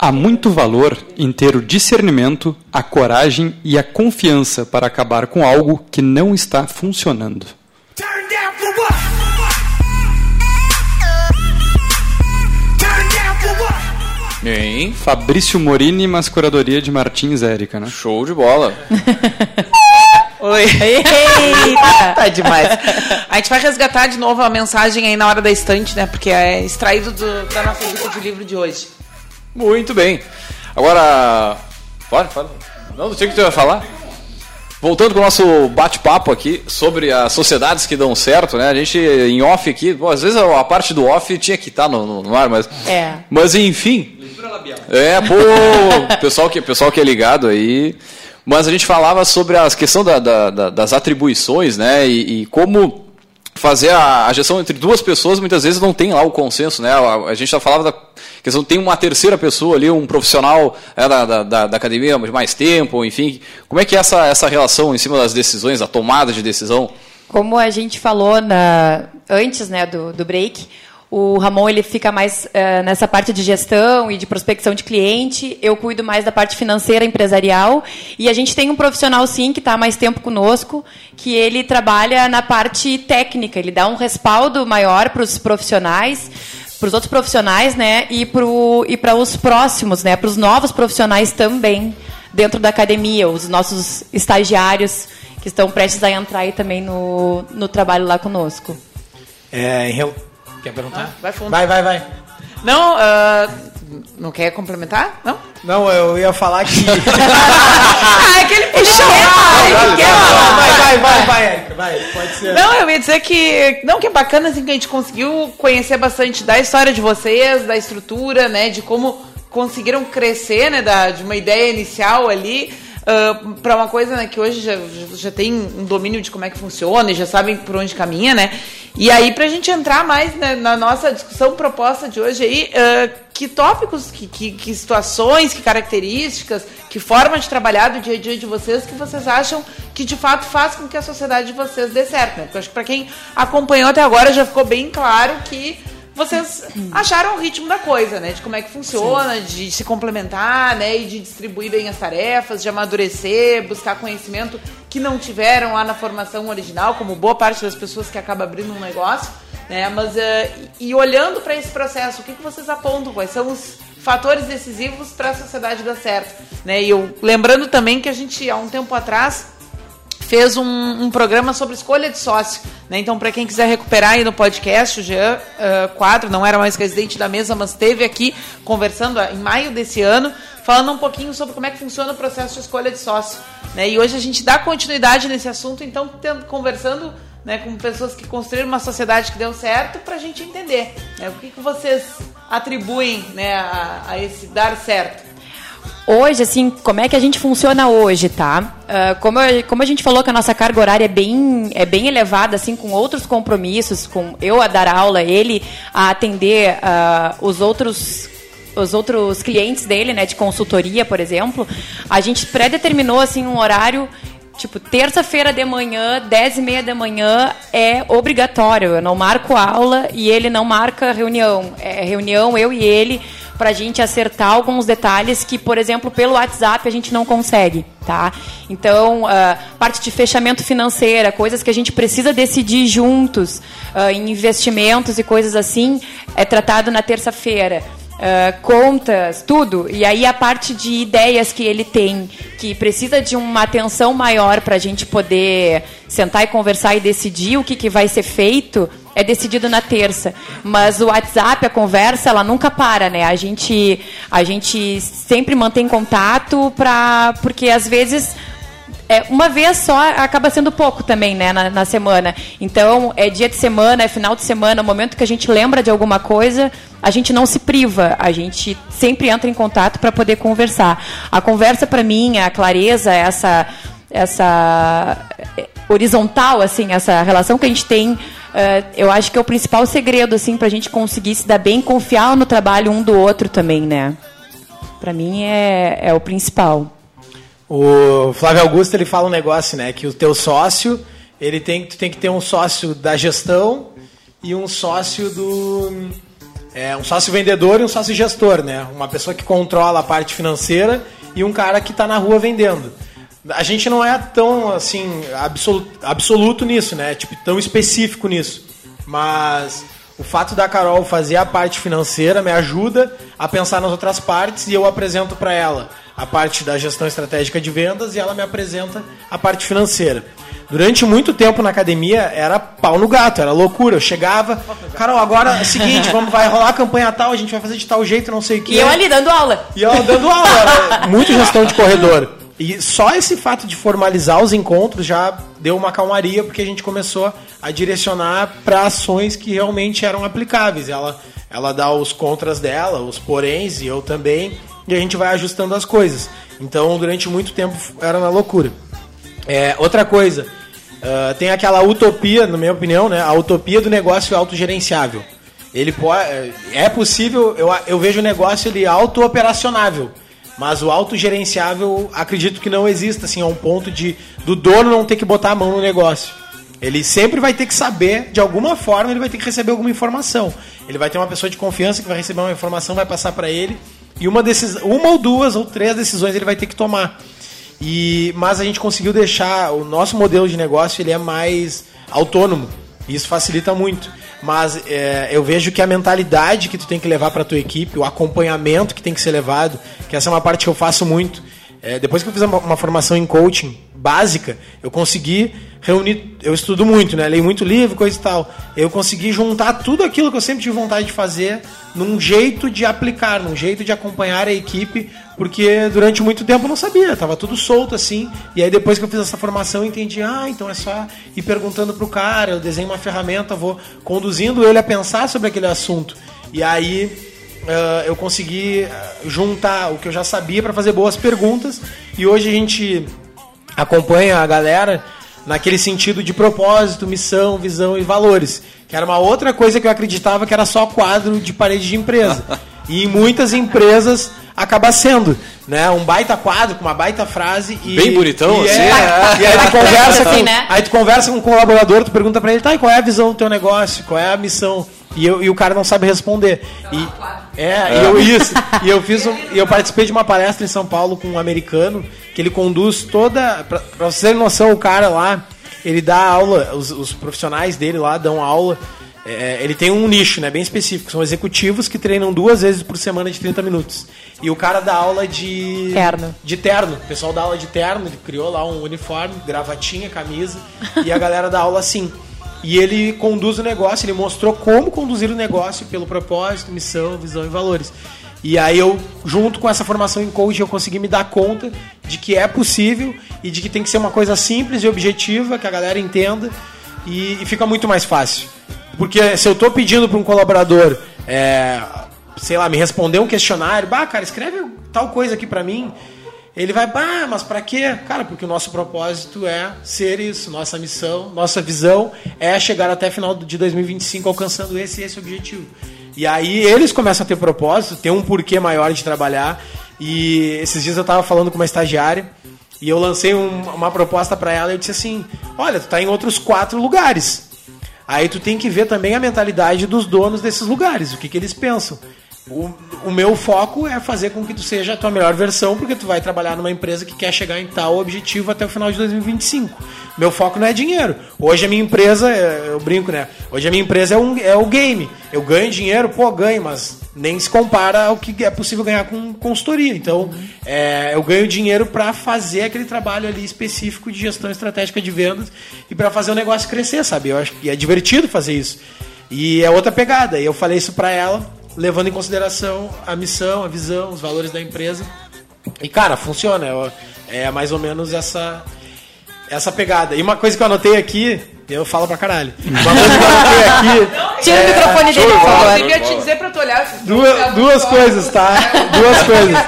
Há muito valor em ter o discernimento, a coragem e a confiança para acabar com algo que não está funcionando. Hein? Fabrício Morini, Mascuradoria de Martins Érica, né? Show de bola. <laughs> Oi. Eita, tá demais. A gente vai resgatar de novo a mensagem aí na hora da estante, né? Porque é extraído do- da nossa dica de livro de hoje. Muito bem. Agora. Fala, fala. Não, não sei o que tu vai falar. Voltando com o nosso bate-papo aqui sobre as sociedades que dão certo, né? A gente em off aqui, bom, às vezes a parte do off tinha que estar no, no- no ar, mas. É. Mas enfim. É, pô, pessoal que, pessoal que é ligado aí. Mas a gente falava sobre a questão da- da- da- das atribuições, né? E, e como fazer a, a gestão entre duas pessoas muitas vezes não tem lá o consenso, né? A, a gente já falava da questão tem uma terceira pessoa ali, um profissional da, da, da- da academia de mais tempo, enfim. Como é que é essa, essa relação em cima das decisões, a tomada de decisão? Como a gente falou na, antes né, do, do break, o Ramon ele fica mais eh, nessa parte de gestão e de prospecção de cliente. Eu cuido mais da parte financeira empresarial. E a gente tem um profissional, sim, que está mais tempo conosco, que ele trabalha na parte técnica. Ele dá um respaldo maior para os profissionais, para os outros profissionais, né? E para os próximos, né? Para os novos profissionais também dentro da academia, os nossos estagiários que estão prestes a entrar aí também no, no trabalho lá conosco. É, em. Quer perguntar? vai fundo. Vai, vai, vai. Não, ah, não quer complementar? Não? Não, eu ia falar que. <laughs> ah, é que ele puxou. Vai, vai, vai, vai, vai, pode ser. Não, eu ia dizer que. Não, que é bacana assim que a gente conseguiu conhecer bastante da história de vocês, da estrutura, né? De como conseguiram crescer, né? Da, de uma ideia inicial ali. Para uma coisa né, que hoje já, já tem um domínio de como é que funciona e já sabem por onde caminha, né? E aí, pra gente entrar mais né, na nossa discussão proposta de hoje aí, ah, que tópicos, que, que, que situações, que características, que forma de trabalhar do dia a dia de vocês que vocês acham que de fato faz com que a sociedade de vocês dê certo, né? Porque eu acho que pra quem acompanhou até agora já ficou bem claro que vocês acharam o ritmo da coisa, né? De como é que funciona, de se complementar, né? E de distribuir bem as tarefas, de amadurecer, buscar conhecimento que não tiveram lá na formação original, como boa parte das pessoas que acaba abrindo um negócio, né? Mas eh, e olhando para esse processo, o que, que vocês apontam? Quais são os fatores decisivos para a sociedade dar certo, né? E eu lembrando também que a gente há um tempo atrás fez um, um programa sobre escolha de sócio. Né? Então, para quem quiser recuperar aí no podcast, o Jean uh, Quadro não era mais residente da mesa, mas esteve aqui conversando uh, em maio desse ano, falando um pouquinho sobre como é que funciona o processo de escolha de sócio. Né? E hoje a gente dá continuidade nesse assunto, então tendo, conversando né, com pessoas que construíram uma sociedade que deu certo para a gente entender né, o que, que vocês atribuem né, a, a esse dar certo. Hoje, assim, como é que a gente funciona hoje, tá? Uh, como, como a gente falou que a nossa carga horária é bem, é bem elevada, assim, com outros compromissos, com eu a dar aula, ele a atender uh, os outros os outros clientes dele, né, de consultoria, por exemplo, a gente predeterminou assim um horário Tipo, terça-feira de manhã, 10 e meia da manhã, é obrigatório. Eu não marco aula e ele não marca reunião. É reunião, eu e ele, para a gente acertar alguns detalhes que, por exemplo, pelo WhatsApp a gente não consegue, tá? Então, uh, parte de fechamento financeira, coisas que a gente precisa decidir juntos, uh, investimentos e coisas assim, é tratado na terça-feira uh, contas, tudo. E aí a parte de ideias que ele tem, que precisa de uma atenção maior para a gente poder sentar e conversar e decidir o que, que vai ser feito, é decidido na terça. Mas o WhatsApp, a conversa, ela nunca para, né? A gente, a gente sempre mantém contato pra, porque às vezes é, uma vez só acaba sendo pouco também, né, na, na, semana. Então, é dia de semana, é final de semana, o momento que a gente lembra de alguma coisa, a gente não se priva, a gente sempre entra em contato para poder conversar. A conversa, para mim, a clareza, essa, essa é, horizontal, assim, essa relação que a gente tem, uh, eu acho que é o principal segredo, assim, para a gente conseguir se dar bem, confiar no trabalho um do outro também, né? Para mim é, é o principal. O Flávio Augusto ele fala um negócio, né? Que o teu sócio, ele tem, tu tem que ter um sócio da gestão e um sócio do. É, um sócio vendedor e um sócio gestor, né? Uma pessoa que controla a parte financeira e um cara que está na rua vendendo. A gente não é tão assim absoluto, absoluto nisso, né? Tipo, tão específico nisso. Mas o fato da Carol fazer a parte financeira me ajuda a pensar nas outras partes e eu apresento para ela a parte da gestão estratégica de vendas e ela me apresenta a parte financeira. Durante muito tempo na academia era pau no gato, era loucura. Eu chegava, Carol, agora é o seguinte, vamos, vai rolar a campanha tal, a gente vai fazer de tal jeito, não sei o quê. E eu ali dando aula. E eu dando aula, <laughs> muito gestão de corredor. E só esse fato de formalizar os encontros já deu uma calmaria, porque a gente começou a direcionar para ações que realmente eram aplicáveis. Ela, ela dá os contras dela, os poréns, e eu também e a gente vai ajustando as coisas. Então, durante muito tempo era na loucura. É, outra coisa, uh, tem aquela utopia, na minha opinião, né? A utopia do negócio autogerenciável. Ele pode, é, é possível, eu, eu vejo o negócio ele auto-operacionável. Mas o autogerenciável, acredito que não exista, assim, a um ponto de do dono não ter que botar a mão no negócio. Ele sempre vai ter que saber, de alguma forma, ele vai ter que receber alguma informação. Ele vai ter uma pessoa de confiança que vai receber uma informação, vai passar para ele e uma, decis... uma ou duas ou três decisões ele vai ter que tomar. E, mas a gente conseguiu deixar o nosso modelo de negócio ele é mais autônomo. Isso facilita muito. Mas é, eu vejo que a mentalidade que tu tem que levar para tua equipe, o acompanhamento que tem que ser levado, que essa é uma parte que eu faço muito. É, depois que eu fiz uma, uma formação em coaching básica, eu consegui reunir. Eu estudo muito, né? Leio muito livro, coisa e tal. Eu consegui juntar tudo aquilo que eu sempre tive vontade de fazer num jeito de aplicar, num jeito de acompanhar a equipe, porque durante muito tempo eu não sabia, tava tudo solto assim. E aí depois que eu fiz essa formação, eu entendi, ah, então é só ir perguntando pro cara, eu desenho uma ferramenta, vou conduzindo ele a pensar sobre aquele assunto. E aí uh, eu consegui juntar o que eu já sabia para fazer boas perguntas. E hoje a gente acompanha a galera naquele sentido de propósito, missão, visão e valores. Que era uma outra coisa que eu acreditava que era só quadro de parede de empresa. <laughs> e em muitas empresas acaba sendo, né? Um baita quadro com uma baita frase e bem bonitão e assim. É, é. E aí tu <laughs> conversa com, assim, né? aí tu conversa com um colaborador, tu pergunta para ele, tá, e qual é a visão do teu negócio? Qual é a missão? E, eu, e o cara não sabe responder. E, é, é. E eu isso. E eu fiz um, eu participei de uma palestra em São Paulo com um americano que ele conduz toda. Pra, pra vocês terem noção, o cara lá, ele dá aula, os, os profissionais dele lá dão aula. É, ele tem um nicho, né, bem específico. São executivos que treinam duas vezes por semana de 30 minutos. E o cara dá aula de. Terno. De terno. O pessoal dá aula de terno, ele criou lá um uniforme, gravatinha, camisa. e a galera dá aula assim. E ele conduz o negócio, ele mostrou como conduzir o negócio pelo propósito, missão, visão e valores. E aí eu, junto com essa formação em coaching, eu consegui me dar conta de que é possível e de que tem que ser uma coisa simples e objetiva, que a galera entenda e, e fica muito mais fácil. Porque se eu tô pedindo para um colaborador, é, sei lá, me responder um questionário, bah, cara, escreve tal coisa aqui para mim. Ele vai, bah, mas para quê? Cara, porque o nosso propósito é ser isso, nossa missão, nossa visão é chegar até final de 2025 alcançando esse esse objetivo. E aí eles começam a ter propósito, tem um porquê maior de trabalhar. E esses dias eu tava falando com uma estagiária e eu lancei um- uma proposta para ela e eu disse assim: "Olha, tu tá em outros quatro lugares. Aí tu tem que ver também a mentalidade dos donos desses lugares, o que, que eles pensam. O, o meu foco é fazer com que tu seja a tua melhor versão, porque tu vai trabalhar numa empresa que quer chegar em tal objetivo até o final de 2025. Meu foco não é dinheiro. Hoje a minha empresa, é, eu brinco, né? Hoje a minha empresa é, um, é o game. Eu ganho dinheiro, pô, ganho, mas nem se compara ao que é possível ganhar com consultoria. Então, é, eu ganho dinheiro para fazer aquele trabalho ali específico de gestão estratégica de vendas e para fazer o negócio crescer, sabe? Eu acho que é divertido fazer isso. E é outra pegada. E eu falei isso para ela, levando em consideração a missão, a visão, os valores da empresa. E cara, funciona. É mais ou menos essa essa pegada. E uma coisa que eu anotei aqui, eu falo pra caralho. Uma coisa que eu anotei aqui. Tira o é- microfone dele, por favor. Eu ia te dizer pra tu olhar. Duas, dois, duas coisas, tá? Duas coisas.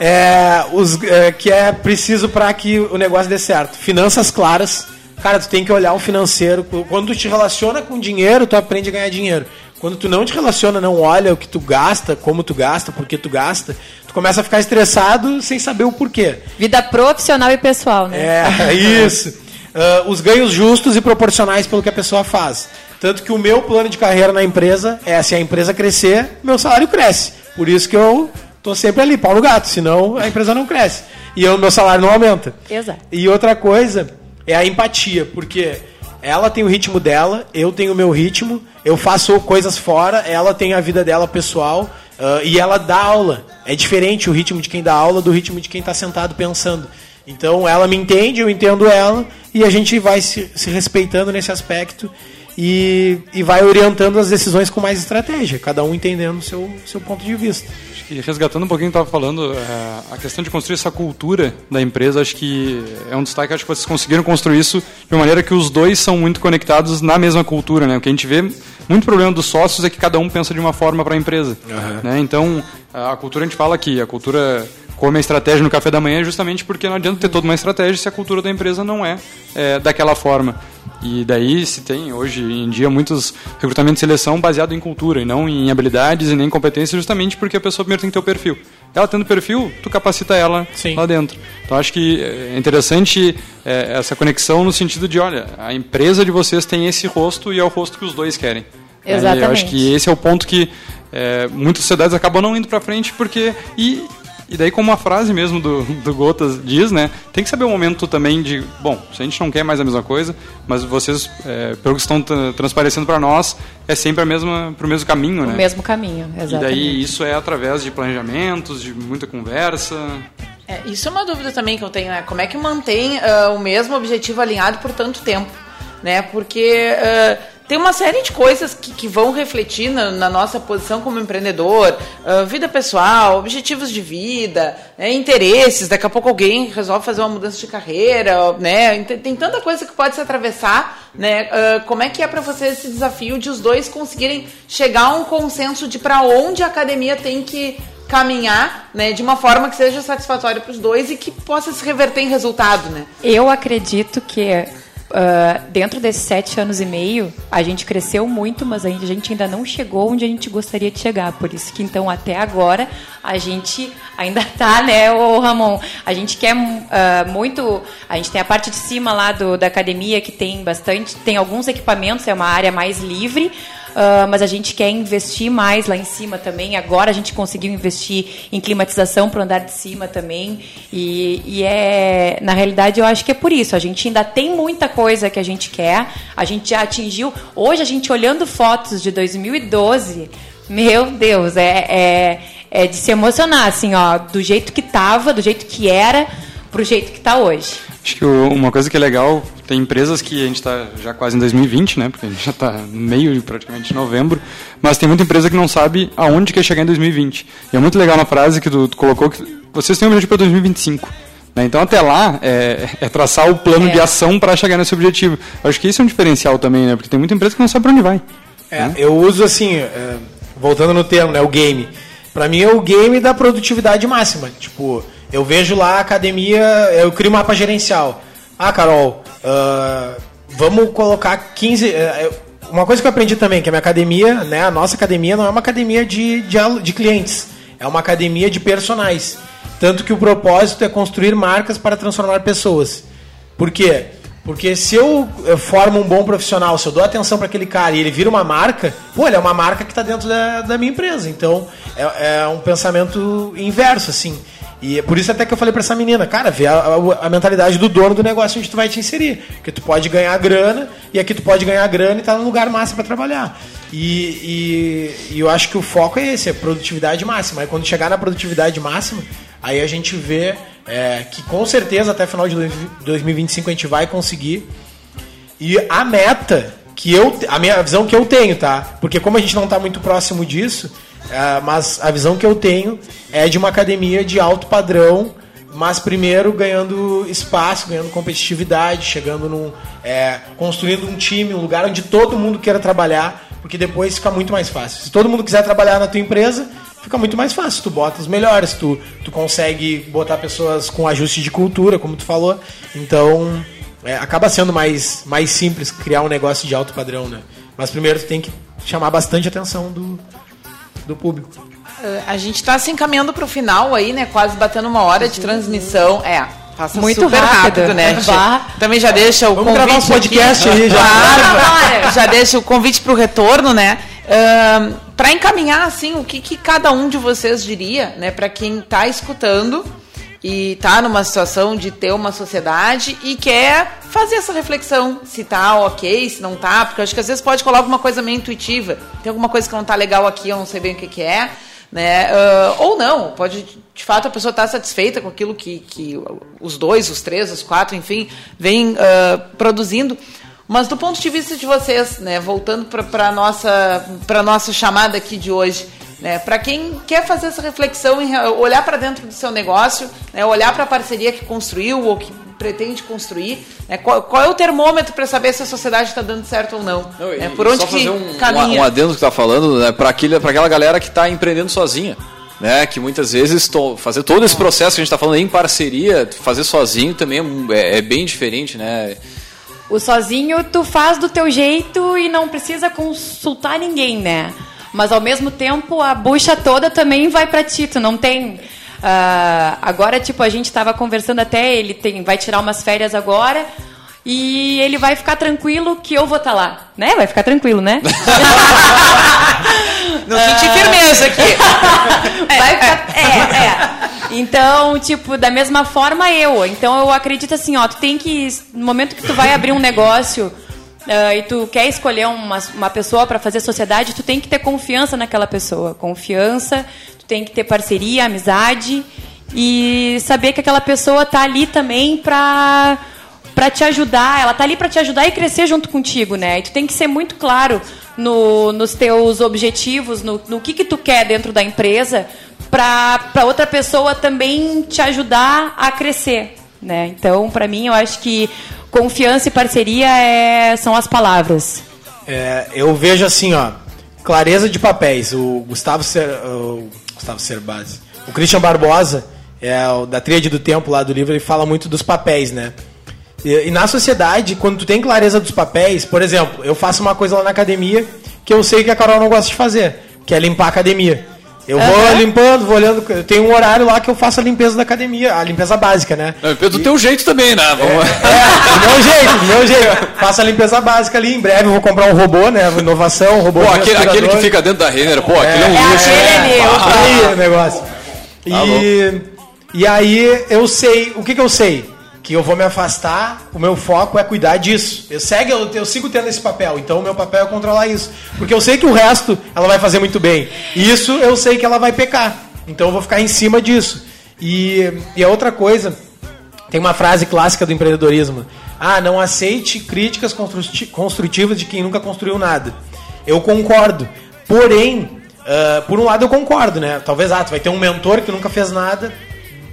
É, os, é, que é preciso para que o negócio dê certo. Finanças claras. Cara, tu tem que olhar o financeiro. Quando tu te relaciona com dinheiro, tu aprende a ganhar dinheiro. Quando tu não te relaciona, não olha o que tu gasta, como tu gasta, por que tu gasta, tu começa a ficar estressado sem saber o porquê. Vida profissional e pessoal, né? <laughs> É, isso. Ah, os ganhos justos e proporcionais pelo que a pessoa faz. Tanto que o meu plano de carreira na empresa é se a empresa crescer, meu salário cresce. Por isso que eu tô sempre ali, pau no gato, senão a empresa não cresce. E o meu salário não aumenta. Exato. E outra coisa é a empatia, porque ela tem o ritmo dela, eu tenho o meu ritmo, eu faço coisas fora, ela tem a vida dela pessoal ah, e ela dá aula. É diferente o ritmo de quem dá aula do ritmo de quem está sentado pensando. Então ela me entende, eu entendo ela e a gente vai se, se respeitando nesse aspecto e, e vai orientando as decisões com mais estratégia, cada um entendendo o seu, seu ponto de vista. Que resgatando um pouquinho o que estava falando, é, a questão de construir essa cultura da empresa, acho que é um destaque. Acho que vocês conseguiram construir isso de uma maneira que os dois são muito conectados na mesma cultura. Né? O que a gente vê, muito problema dos sócios é que cada um pensa de uma forma para a empresa. Né? Então, a cultura, a gente fala aqui, a cultura come a estratégia no café da manhã justamente porque não adianta ter toda uma estratégia se a cultura da empresa não é, é, daquela forma. E daí se tem hoje em dia muitos recrutamentos de seleção baseado em cultura e não em habilidades e nem em competências justamente porque a pessoa primeiro tem que ter o perfil. Ela tendo perfil, tu capacita ela lá dentro. Então acho que é interessante é, essa conexão no sentido de, olha, a empresa de vocês tem esse rosto e é o rosto que os dois querem. É, Exatamente. eu acho que esse é o ponto que é, muitas sociedades acabam não indo para frente porque e e daí, como a frase mesmo do, do Gotas diz, né? Tem que saber o momento também de. Bom, se a gente não quer mais a mesma coisa, mas vocês, é, pelo que estão tra- transparecendo para nós, é sempre a mesma, pro mesmo caminho, né? O mesmo caminho, E exatamente. daí isso é através de planejamentos, de muita conversa. É, isso é uma dúvida também que eu tenho, né? Como é que mantém ah, o mesmo objetivo alinhado por tanto tempo? Né? Porque ah, tem uma série de coisas que, que vão refletir na, na nossa posição como empreendedor, ah, vida pessoal, objetivos de vida, né? interesses. Daqui a pouco alguém resolve fazer uma mudança de carreira, né? Tem, tem tanta coisa que pode se atravessar, né? Ah, como é que é para você esse desafio de os dois conseguirem chegar a um consenso de para onde a academia tem que caminhar, né, de uma forma que seja satisfatória para os dois e que possa se reverter em resultado, né? Eu acredito que ah, dentro desses sete anos e meio a gente cresceu muito, mas a gente ainda não chegou onde a gente gostaria de chegar. Por isso que então até agora a gente ainda <laughs> tá, né, ô Ramon? A gente quer ah, muito. A gente tem a parte de cima lá do, da academia que tem bastante, tem alguns equipamentos, é uma área mais livre. Ah, mas a gente quer investir mais lá em cima também. Agora a gente conseguiu investir em climatização para o andar de cima também. E, e é, na realidade, eu acho que é por isso. A gente ainda tem muita coisa que a gente quer. A gente já atingiu. Hoje, a gente olhando fotos de 2012, meu Deus, é, é, é de se emocionar, assim, ó, do jeito que tava, do jeito que era, pro jeito que tá hoje. Acho que uma coisa que é legal, tem empresas que a gente está já quase em 2020, né? Porque a gente já está no meio de praticamente novembro, mas tem muita empresa que não sabe aonde quer chegar em 2020. E é muito legal uma frase que tu, tu colocou que vocês têm um objetivo para 2025. né? Então até lá é, é traçar o plano de ação para chegar nesse objetivo. Eu acho que isso é um diferencial também, né? Porque tem muita empresa que não sabe para onde vai. É, eu uso assim, é, voltando no termo, né, o game. Pra mim é o game da produtividade máxima. Tipo, eu vejo lá a academia, eu crio um mapa gerencial. Ah, Carol, ah, vamos colocar 15. é, eu- uma coisa que eu aprendi também, que a minha academia, né, a nossa academia não é uma academia de, de, de clientes, é uma academia de personagens. Tanto que o propósito é construir marcas para transformar pessoas. Por quê? Porque se eu, eu formo um bom profissional, se eu dou atenção para aquele cara e ele vira uma marca, pô, ele é uma marca que está dentro da, da minha empresa. Então é, é um pensamento inverso, assim. E é por isso até que eu falei para essa menina, cara, vê a, a- a mentalidade do dono do negócio onde tu vai te inserir. Porque tu pode ganhar grana, e aqui tu pode ganhar grana e tá num lugar massa para trabalhar. E, e- e eu acho que o foco é esse, é produtividade máxima. Aí quando chegar na produtividade máxima, aí a gente vê é, que com certeza até final de dois- 2025 a gente vai conseguir. E a meta que eu, a minha visão que eu tenho, tá? Porque como a gente não está muito próximo disso, é, mas a visão que eu tenho é de uma academia de alto padrão, mas primeiro ganhando espaço, ganhando competitividade, chegando num, é, construindo um time, um lugar onde todo mundo queira trabalhar, porque depois fica muito mais fácil. Se todo mundo quiser trabalhar na tua empresa, fica muito mais fácil. Tu bota os melhores, tu, tu consegue botar pessoas com ajuste de cultura, como tu falou. Então, é, acaba sendo mais, mais simples criar um negócio de alto padrão, né? Mas primeiro tu tem que chamar bastante atenção do, do público. A gente está se encaminhando para o final aí, né? Quase batendo uma hora de transmissão. É, passa Muito super rápido, rápido. né? Bah. Também já deixa o Vamos convite gravar uns podcast aqui. aí, já. Claro, <laughs> já deixa o convite para o retorno, né? Para encaminhar assim o que, que cada um de vocês diria, né? Para quem está escutando e está numa situação de ter uma sociedade e quer fazer essa reflexão, se tá ok, se não tá, porque acho que às vezes pode colar alguma coisa meio intuitiva, tem alguma coisa que não tá legal aqui, eu não sei bem o que, que é, né? Ah, ou não, pode de fato a pessoa estar satisfeita com aquilo que, que os dois, os três, os quatro, enfim, vem ah, produzindo. Mas do ponto de vista de vocês, né, voltando para a nossa, pra nossa chamada aqui de hoje, né, para quem quer fazer essa reflexão, olhar para dentro do seu negócio, né, olhar para a parceria que construiu ou que pretende construir, né, qual, qual é o termômetro para saber se a sociedade está dando certo ou não? né, E por onde que um, caminha? um adendo que tá falando, né, para aquela galera que está empreendendo sozinha. Né, que muitas vezes to- fazer todo esse processo que a gente está falando em parceria, fazer sozinho também é é, é bem diferente, né? O sozinho tu faz do teu jeito e não precisa consultar ninguém, né? Mas ao mesmo tempo a bucha toda também vai pra ti, tu não tem. ah, agora, tipo, a gente tava conversando até, ele tem, vai tirar umas férias agora e ele vai ficar tranquilo que eu vou estar lá, né? Vai ficar tranquilo, né? <laughs> <laughs> Não senti firmeza aqui. <laughs> Vai ficar- é, é. Então, tipo, da mesma forma eu. Então eu acredito assim, ó, tu tem que. No momento que tu vai abrir um negócio ah, e tu quer escolher uma, uma pessoa para fazer sociedade, tu tem que ter confiança naquela pessoa. Confiança, tu tem que ter parceria, amizade e saber que aquela pessoa tá ali também pra para te ajudar, ela tá ali para te ajudar e crescer junto contigo, né? E tu tem que ser muito claro no, nos teus objetivos, no, no que que tu quer dentro da empresa, para outra pessoa também te ajudar a crescer, né? Então, para mim, eu acho que confiança e parceria é, são as palavras. É, eu vejo assim, ó, clareza de papéis. O Gustavo Ser, o Gustavo Cerbasi, o Christian Barbosa, é o da Tríade do Tempo lá do livro, ele fala muito dos papéis, né? E, e na sociedade, quando tu tem clareza dos papéis, por exemplo, eu faço uma coisa lá na academia que eu sei que a Carol não gosta de fazer, que é limpar a academia. Eu vou Aham. limpando, vou olhando. Eu tenho um horário lá que eu faço a limpeza da academia, a limpeza básica, né? Do teu jeito também, né? Vamos... Do meu jeito, do meu jeito. Faço a limpeza básica ali. Em breve eu vou comprar um robô, né? Inovação, um robô. Pô, aquele, aquele que fica dentro da Renner, pô, aquele é um É, luxo. aquele né? é meu. Ah, Aí o negócio. Tá E, e aí eu sei, o que que eu sei? Que eu vou me afastar, o meu foco é cuidar disso. Eu, segue, eu, eu sigo tendo esse papel, então o meu papel é controlar isso. Porque eu sei que o resto ela vai fazer muito bem. E isso eu sei que ela vai pecar. Então eu vou ficar em cima disso. E, e a outra coisa Tem uma frase clássica do empreendedorismo. Ah, não aceite críticas construti- construtivas de quem nunca construiu nada. Eu concordo. Porém, ah, por um lado eu concordo, né? Talvez, ah, tu vai ter um mentor que nunca fez nada.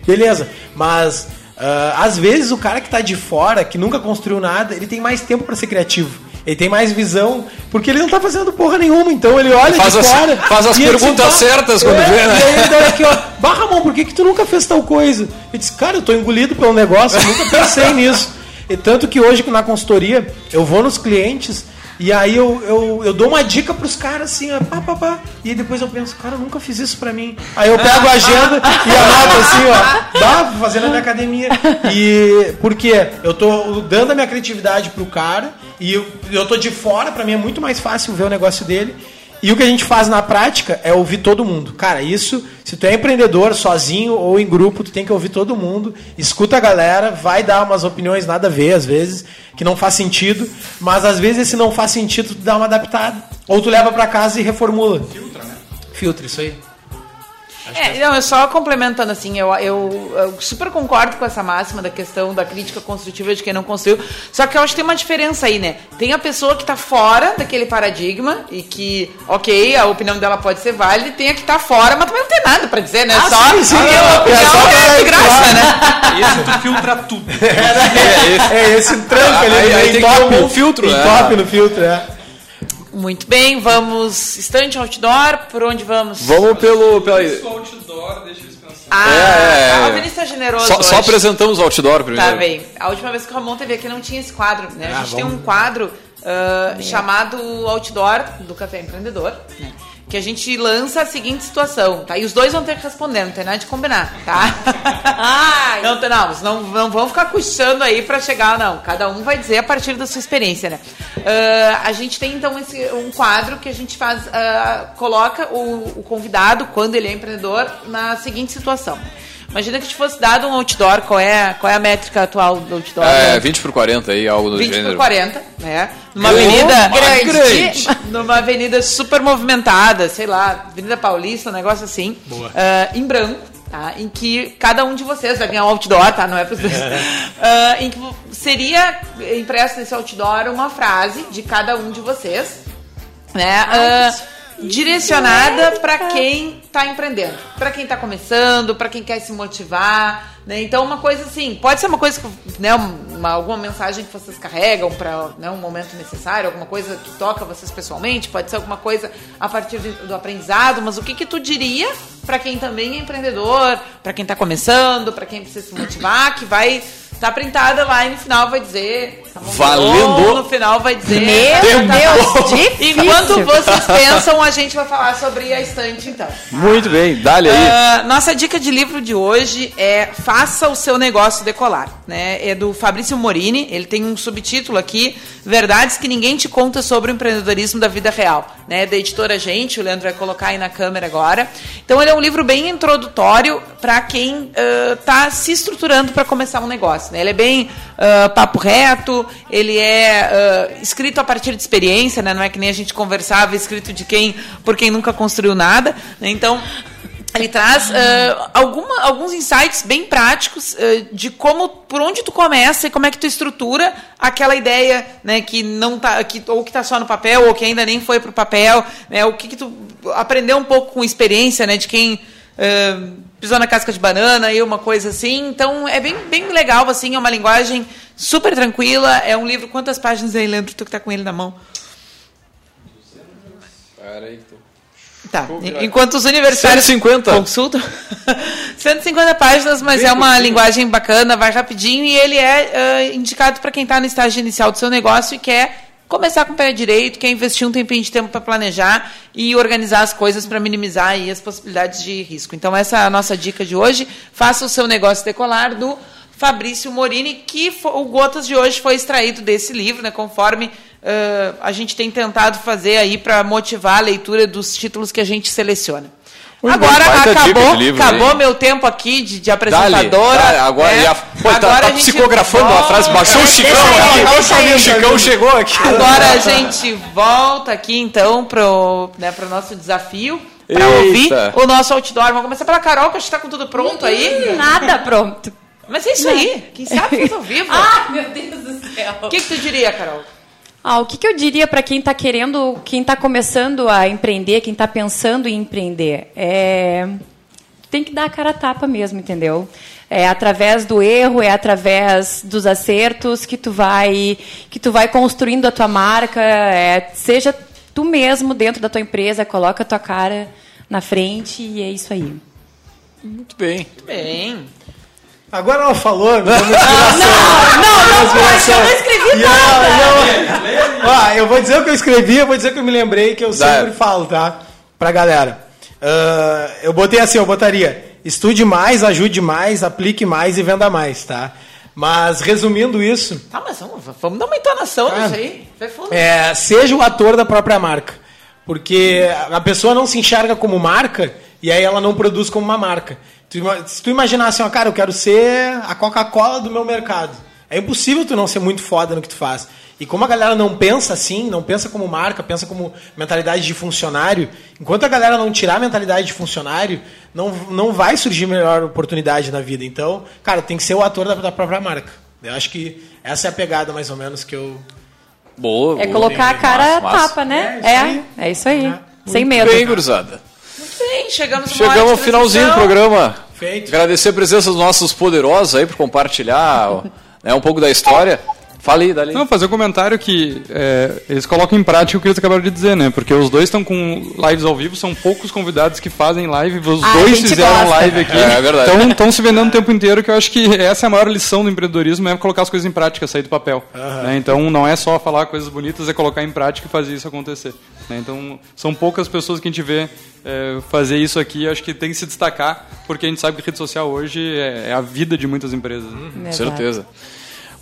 Beleza. Mas, ah, às vezes, o cara que tá de fora, que nunca construiu nada, ele tem mais tempo para ser criativo. Ele tem mais visão, porque ele não tá fazendo porra nenhuma, então ele olha Faz de as- fora. faz as perguntas diz, "Bah, certas quando vê, né?" E aí ele dá aqui, ó, bah, Ramon, por que, que tu nunca fez tal coisa? Ele disse, cara, eu tô engolido pelo negócio, eu nunca pensei nisso. E tanto que hoje na consultoria, eu vou nos clientes e aí eu, eu, eu dou uma dica pros caras assim, ó, pá, pá, pá. E depois eu penso, cara, eu nunca fiz isso pra mim. Aí eu pego a agenda e anoto assim, ó, dá, fazendo a minha academia. E por quê? Eu tô dando a minha criatividade pro cara e eu, eu tô de fora, pra mim é muito mais fácil ver o negócio dele. E o que a gente faz na prática é ouvir todo mundo. Cara, isso, se tu é empreendedor sozinho ou em grupo, tu tem que ouvir todo mundo, escuta a galera, vai dar umas opiniões nada a ver, às vezes, que não faz sentido, mas às vezes esse não faz sentido, tu dá uma adaptada. Ou tu leva pra casa e reformula. Filtra, né? Filtra, isso aí. É, não, eu só complementando assim, eu, eu, eu super concordo com essa máxima da questão da crítica construtiva de quem não construiu. Só que eu acho que tem uma diferença aí, né? Tem a pessoa que tá fora daquele paradigma e que, ok, a opinião dela pode ser válida, e tem a que tá fora, mas também não tem nada pra dizer, né? Ah, só sim, sim, é, a opinião é só é de graça, claro. né? <laughs> Esse tu filtra tudo. É esse tranco ali, Aí- aí em tem que top, ter um bom filtro, em né? top no filtro, é. Muito bem, vamos. Estante outdoor, por onde vamos? Vamos pelo. Pela... Isso outdoor, deixa eles pensar. Ah, É, é, é. o Vinícius tá generoso. Só, só apresentamos o outdoor primeiro. Tá bem. A última vez que o Ramon teve aqui não tinha esse quadro, né? A Ah, gente tem vamos- um quadro ah, chamado Outdoor do Café Empreendedor, né? Que a gente lança a seguinte situação, tá? E os dois vão ter que responder, não tem nada de combinar, tá? não, tem- não, vocês não, não vão ficar cochichando aí pra chegar, não. Cada um vai dizer a partir da sua experiência, né? Ah, a gente tem então esse, um quadro que a gente faz, ah, coloca o, o convidado, quando ele é empreendedor, na seguinte situação. Imagina que te fosse dado um outdoor, qual é, qual é a métrica atual do outdoor? É, 20 por 40 aí, algo do 20 gênero. por 40, né? Numa avenida grande. <laughs> numa avenida super movimentada, sei lá, Avenida Paulista, um negócio assim, Boa. ah, em branco, tá? Em que cada um de vocês vai ganhar um outdoor, tá? Não é para <laughs> Ah, Em que seria impresso nesse outdoor uma frase de cada um de vocês, né? Ah, direcionada para quem está empreendendo, para quem está começando, para quem quer se motivar, né? Então uma coisa assim, pode ser uma coisa que, né, uma, alguma mensagem que vocês carregam para né, um momento necessário, alguma coisa que toca vocês pessoalmente, pode ser alguma coisa a partir do aprendizado, mas o que que tu diria para quem também é empreendedor, para quem está começando, para quem precisa se motivar, que vai estar printada lá e no final vai dizer tá Valendo. no final vai dizer Meu Tempo. Deus, difícil. Enquanto vocês pensam, a gente vai falar sobre a estante, então. Muito bem, dá-lhe aí. Ah, nossa dica de livro de hoje é Faça o seu negócio decolar. Né? É do Fabrício Morini. Ele tem um subtítulo aqui: Verdades que ninguém te conta sobre o empreendedorismo da vida real. Né? Da editora Gente, o Leandro vai colocar aí na câmera agora. Então, ele é um livro bem introdutório para quem está se estruturando para começar um negócio. Né? Ele é bem ah, papo reto, ele é ah, escrito a partir de experiência, né? não é que nem a gente conversava, escrito de quem por quem nunca construiu nada. Né? Então. Ele traz ah, alguma- alguns insights bem práticos ah, de como, por onde tu começa e como é que tu estrutura aquela ideia, né, que não tá, que, ou que está só no papel ou que ainda nem foi para o papel, né, o que, que tu aprendeu um pouco com experiência, né, de quem ah, pisou na casca de banana e uma coisa assim. Então é bem, bem legal, assim, é uma linguagem super tranquila. É um livro. Quantas páginas aí, Leandro? Tu que tá com ele na mão? Peraí, tô... Tá. Enquanto os universitários 150. consultam. <laughs> 150 páginas, mas é uma linguagem bacana, vai rapidinho e ele é ah, indicado para quem está no estágio inicial do seu negócio e quer começar com o pé direito, quer investir um tempinho de tempo para planejar e organizar as coisas para minimizar aí as possibilidades de risco. Então essa é a nossa dica de hoje. Faça o seu negócio decolar do Fabrício Morini, que o Gotas de hoje foi extraído desse livro, né, conforme ah, a gente tem tentado fazer aí para motivar a leitura dos títulos que a gente seleciona. Muito Agora dica acabou, livro, acabou hein? meu tempo aqui de, de apresentadora. dá-lhe, agora, né? e a, pô, tá, Agora tá a gente psicografando a frase, baixou o Chicão aqui. O Chicão chegou aqui. Agora a gente volta aqui então pro, né, pro nosso desafio. Pra Eita. ouvir o nosso outdoor. Vamos começar pela Carol, que acho que tá com tudo pronto aí. Nada pronto. Mas é isso aí. Quem sabe faz ao vivo. <laughs> ah, meu Deus do céu. O que, que tu diria, Carol? Ah, o que, que eu diria para quem está querendo, quem está começando a empreender, quem está pensando em empreender? É, tem que dar a cara a tapa mesmo, entendeu? É através do erro, é através dos acertos que tu vai, que tu vai construindo a tua marca. É, seja tu mesmo dentro da tua empresa, coloca a tua cara na frente e é isso aí. Muito bem. Muito bem. Agora ela falou, uma Não, não, não, pode, inspiração. eu não escrevi E eu- nada. e eu- Ó, eu vou dizer o que eu escrevi, eu vou dizer o que eu me lembrei, que eu Dá. sempre falo, tá? Pra galera. Ah, eu botei assim, eu botaria estude mais, ajude mais, aplique mais e venda mais, tá? Mas resumindo isso, Tá, mas vamos, vamos dar uma entonação Ah. nisso aí. Vai fundo. é, seja o ator da própria marca. Porque a pessoa não se enxerga como marca e aí ela não produz como uma marca. Tu Se tu imaginar assim, ó, cara, eu quero ser a Coca-Cola do meu mercado. É impossível tu não ser muito foda no que tu faz. E como a galera não pensa assim, não pensa como marca, pensa como mentalidade de funcionário, enquanto a galera não tirar a mentalidade de funcionário, não, não vai surgir melhor oportunidade na vida. Então, cara, tem que ser o ator da, da própria marca. Eu acho que essa é a pegada, mais ou menos, que eu, Boa. É boa. colocar a cara a Massa, massa. tapa, né? É isso aí. É, é isso aí. Sem Muito medo. Bem, gurizada. Muito bem, chegamos Chegamos ao finalzinho do programa. Feito. Agradecer a presença dos nossos poderosos aí por compartilhar né, um pouco da história. Fala aí, dali. Não, fazer um comentário que é, eles colocam em prática o que eles acabaram de dizer, né? Porque os dois estão com lives ao vivo, são poucos convidados que fazem live, os Ah, a dois fizeram gosta. live aqui. É, é verdade. Então estão se vendendo o tempo inteiro, que eu acho que essa é a maior lição do empreendedorismo, é colocar as coisas em prática, sair do papel. né? Então não é só falar coisas bonitas, é colocar em prática e fazer isso acontecer. né? Então são poucas pessoas que a gente vê é, fazer isso aqui, acho que tem que se destacar, porque a gente sabe que rede social hoje é, é a vida de muitas empresas. né? Com certeza.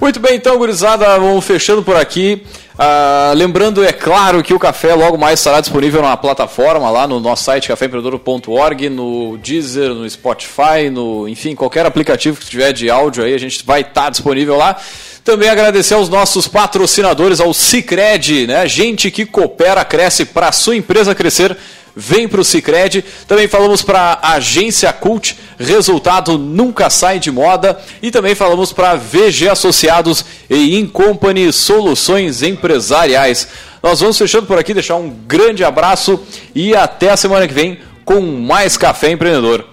Muito bem, então, gurizada, vamos fechando por aqui. Ah, lembrando, é claro, que o café logo mais estará disponível na plataforma, lá no nosso site caféempreendedor.org, no Deezer, no Spotify, no, enfim, qualquer aplicativo que tiver de áudio aí, a gente vai estar disponível lá. Também agradecer aos nossos patrocinadores, ao Cicred, né? Gente que coopera, cresce para sua empresa crescer. Vem para o Cicred. Também falamos para a Agência Cult, resultado nunca sai de moda. E também falamos para VG Associados e Incompany Soluções Empresariais. Nós vamos fechando por aqui, deixar um grande abraço e até a semana que vem com mais Café Empreendedor.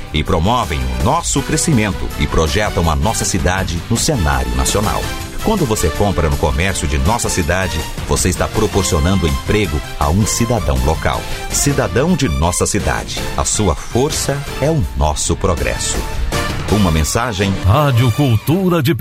e promovem o nosso crescimento e projetam a nossa cidade no cenário nacional. Quando você compra no comércio de nossa cidade, você está proporcionando emprego a um cidadão local. Cidadão de nossa cidade. A sua força é o nosso progresso. Uma mensagem Rádio Cultura de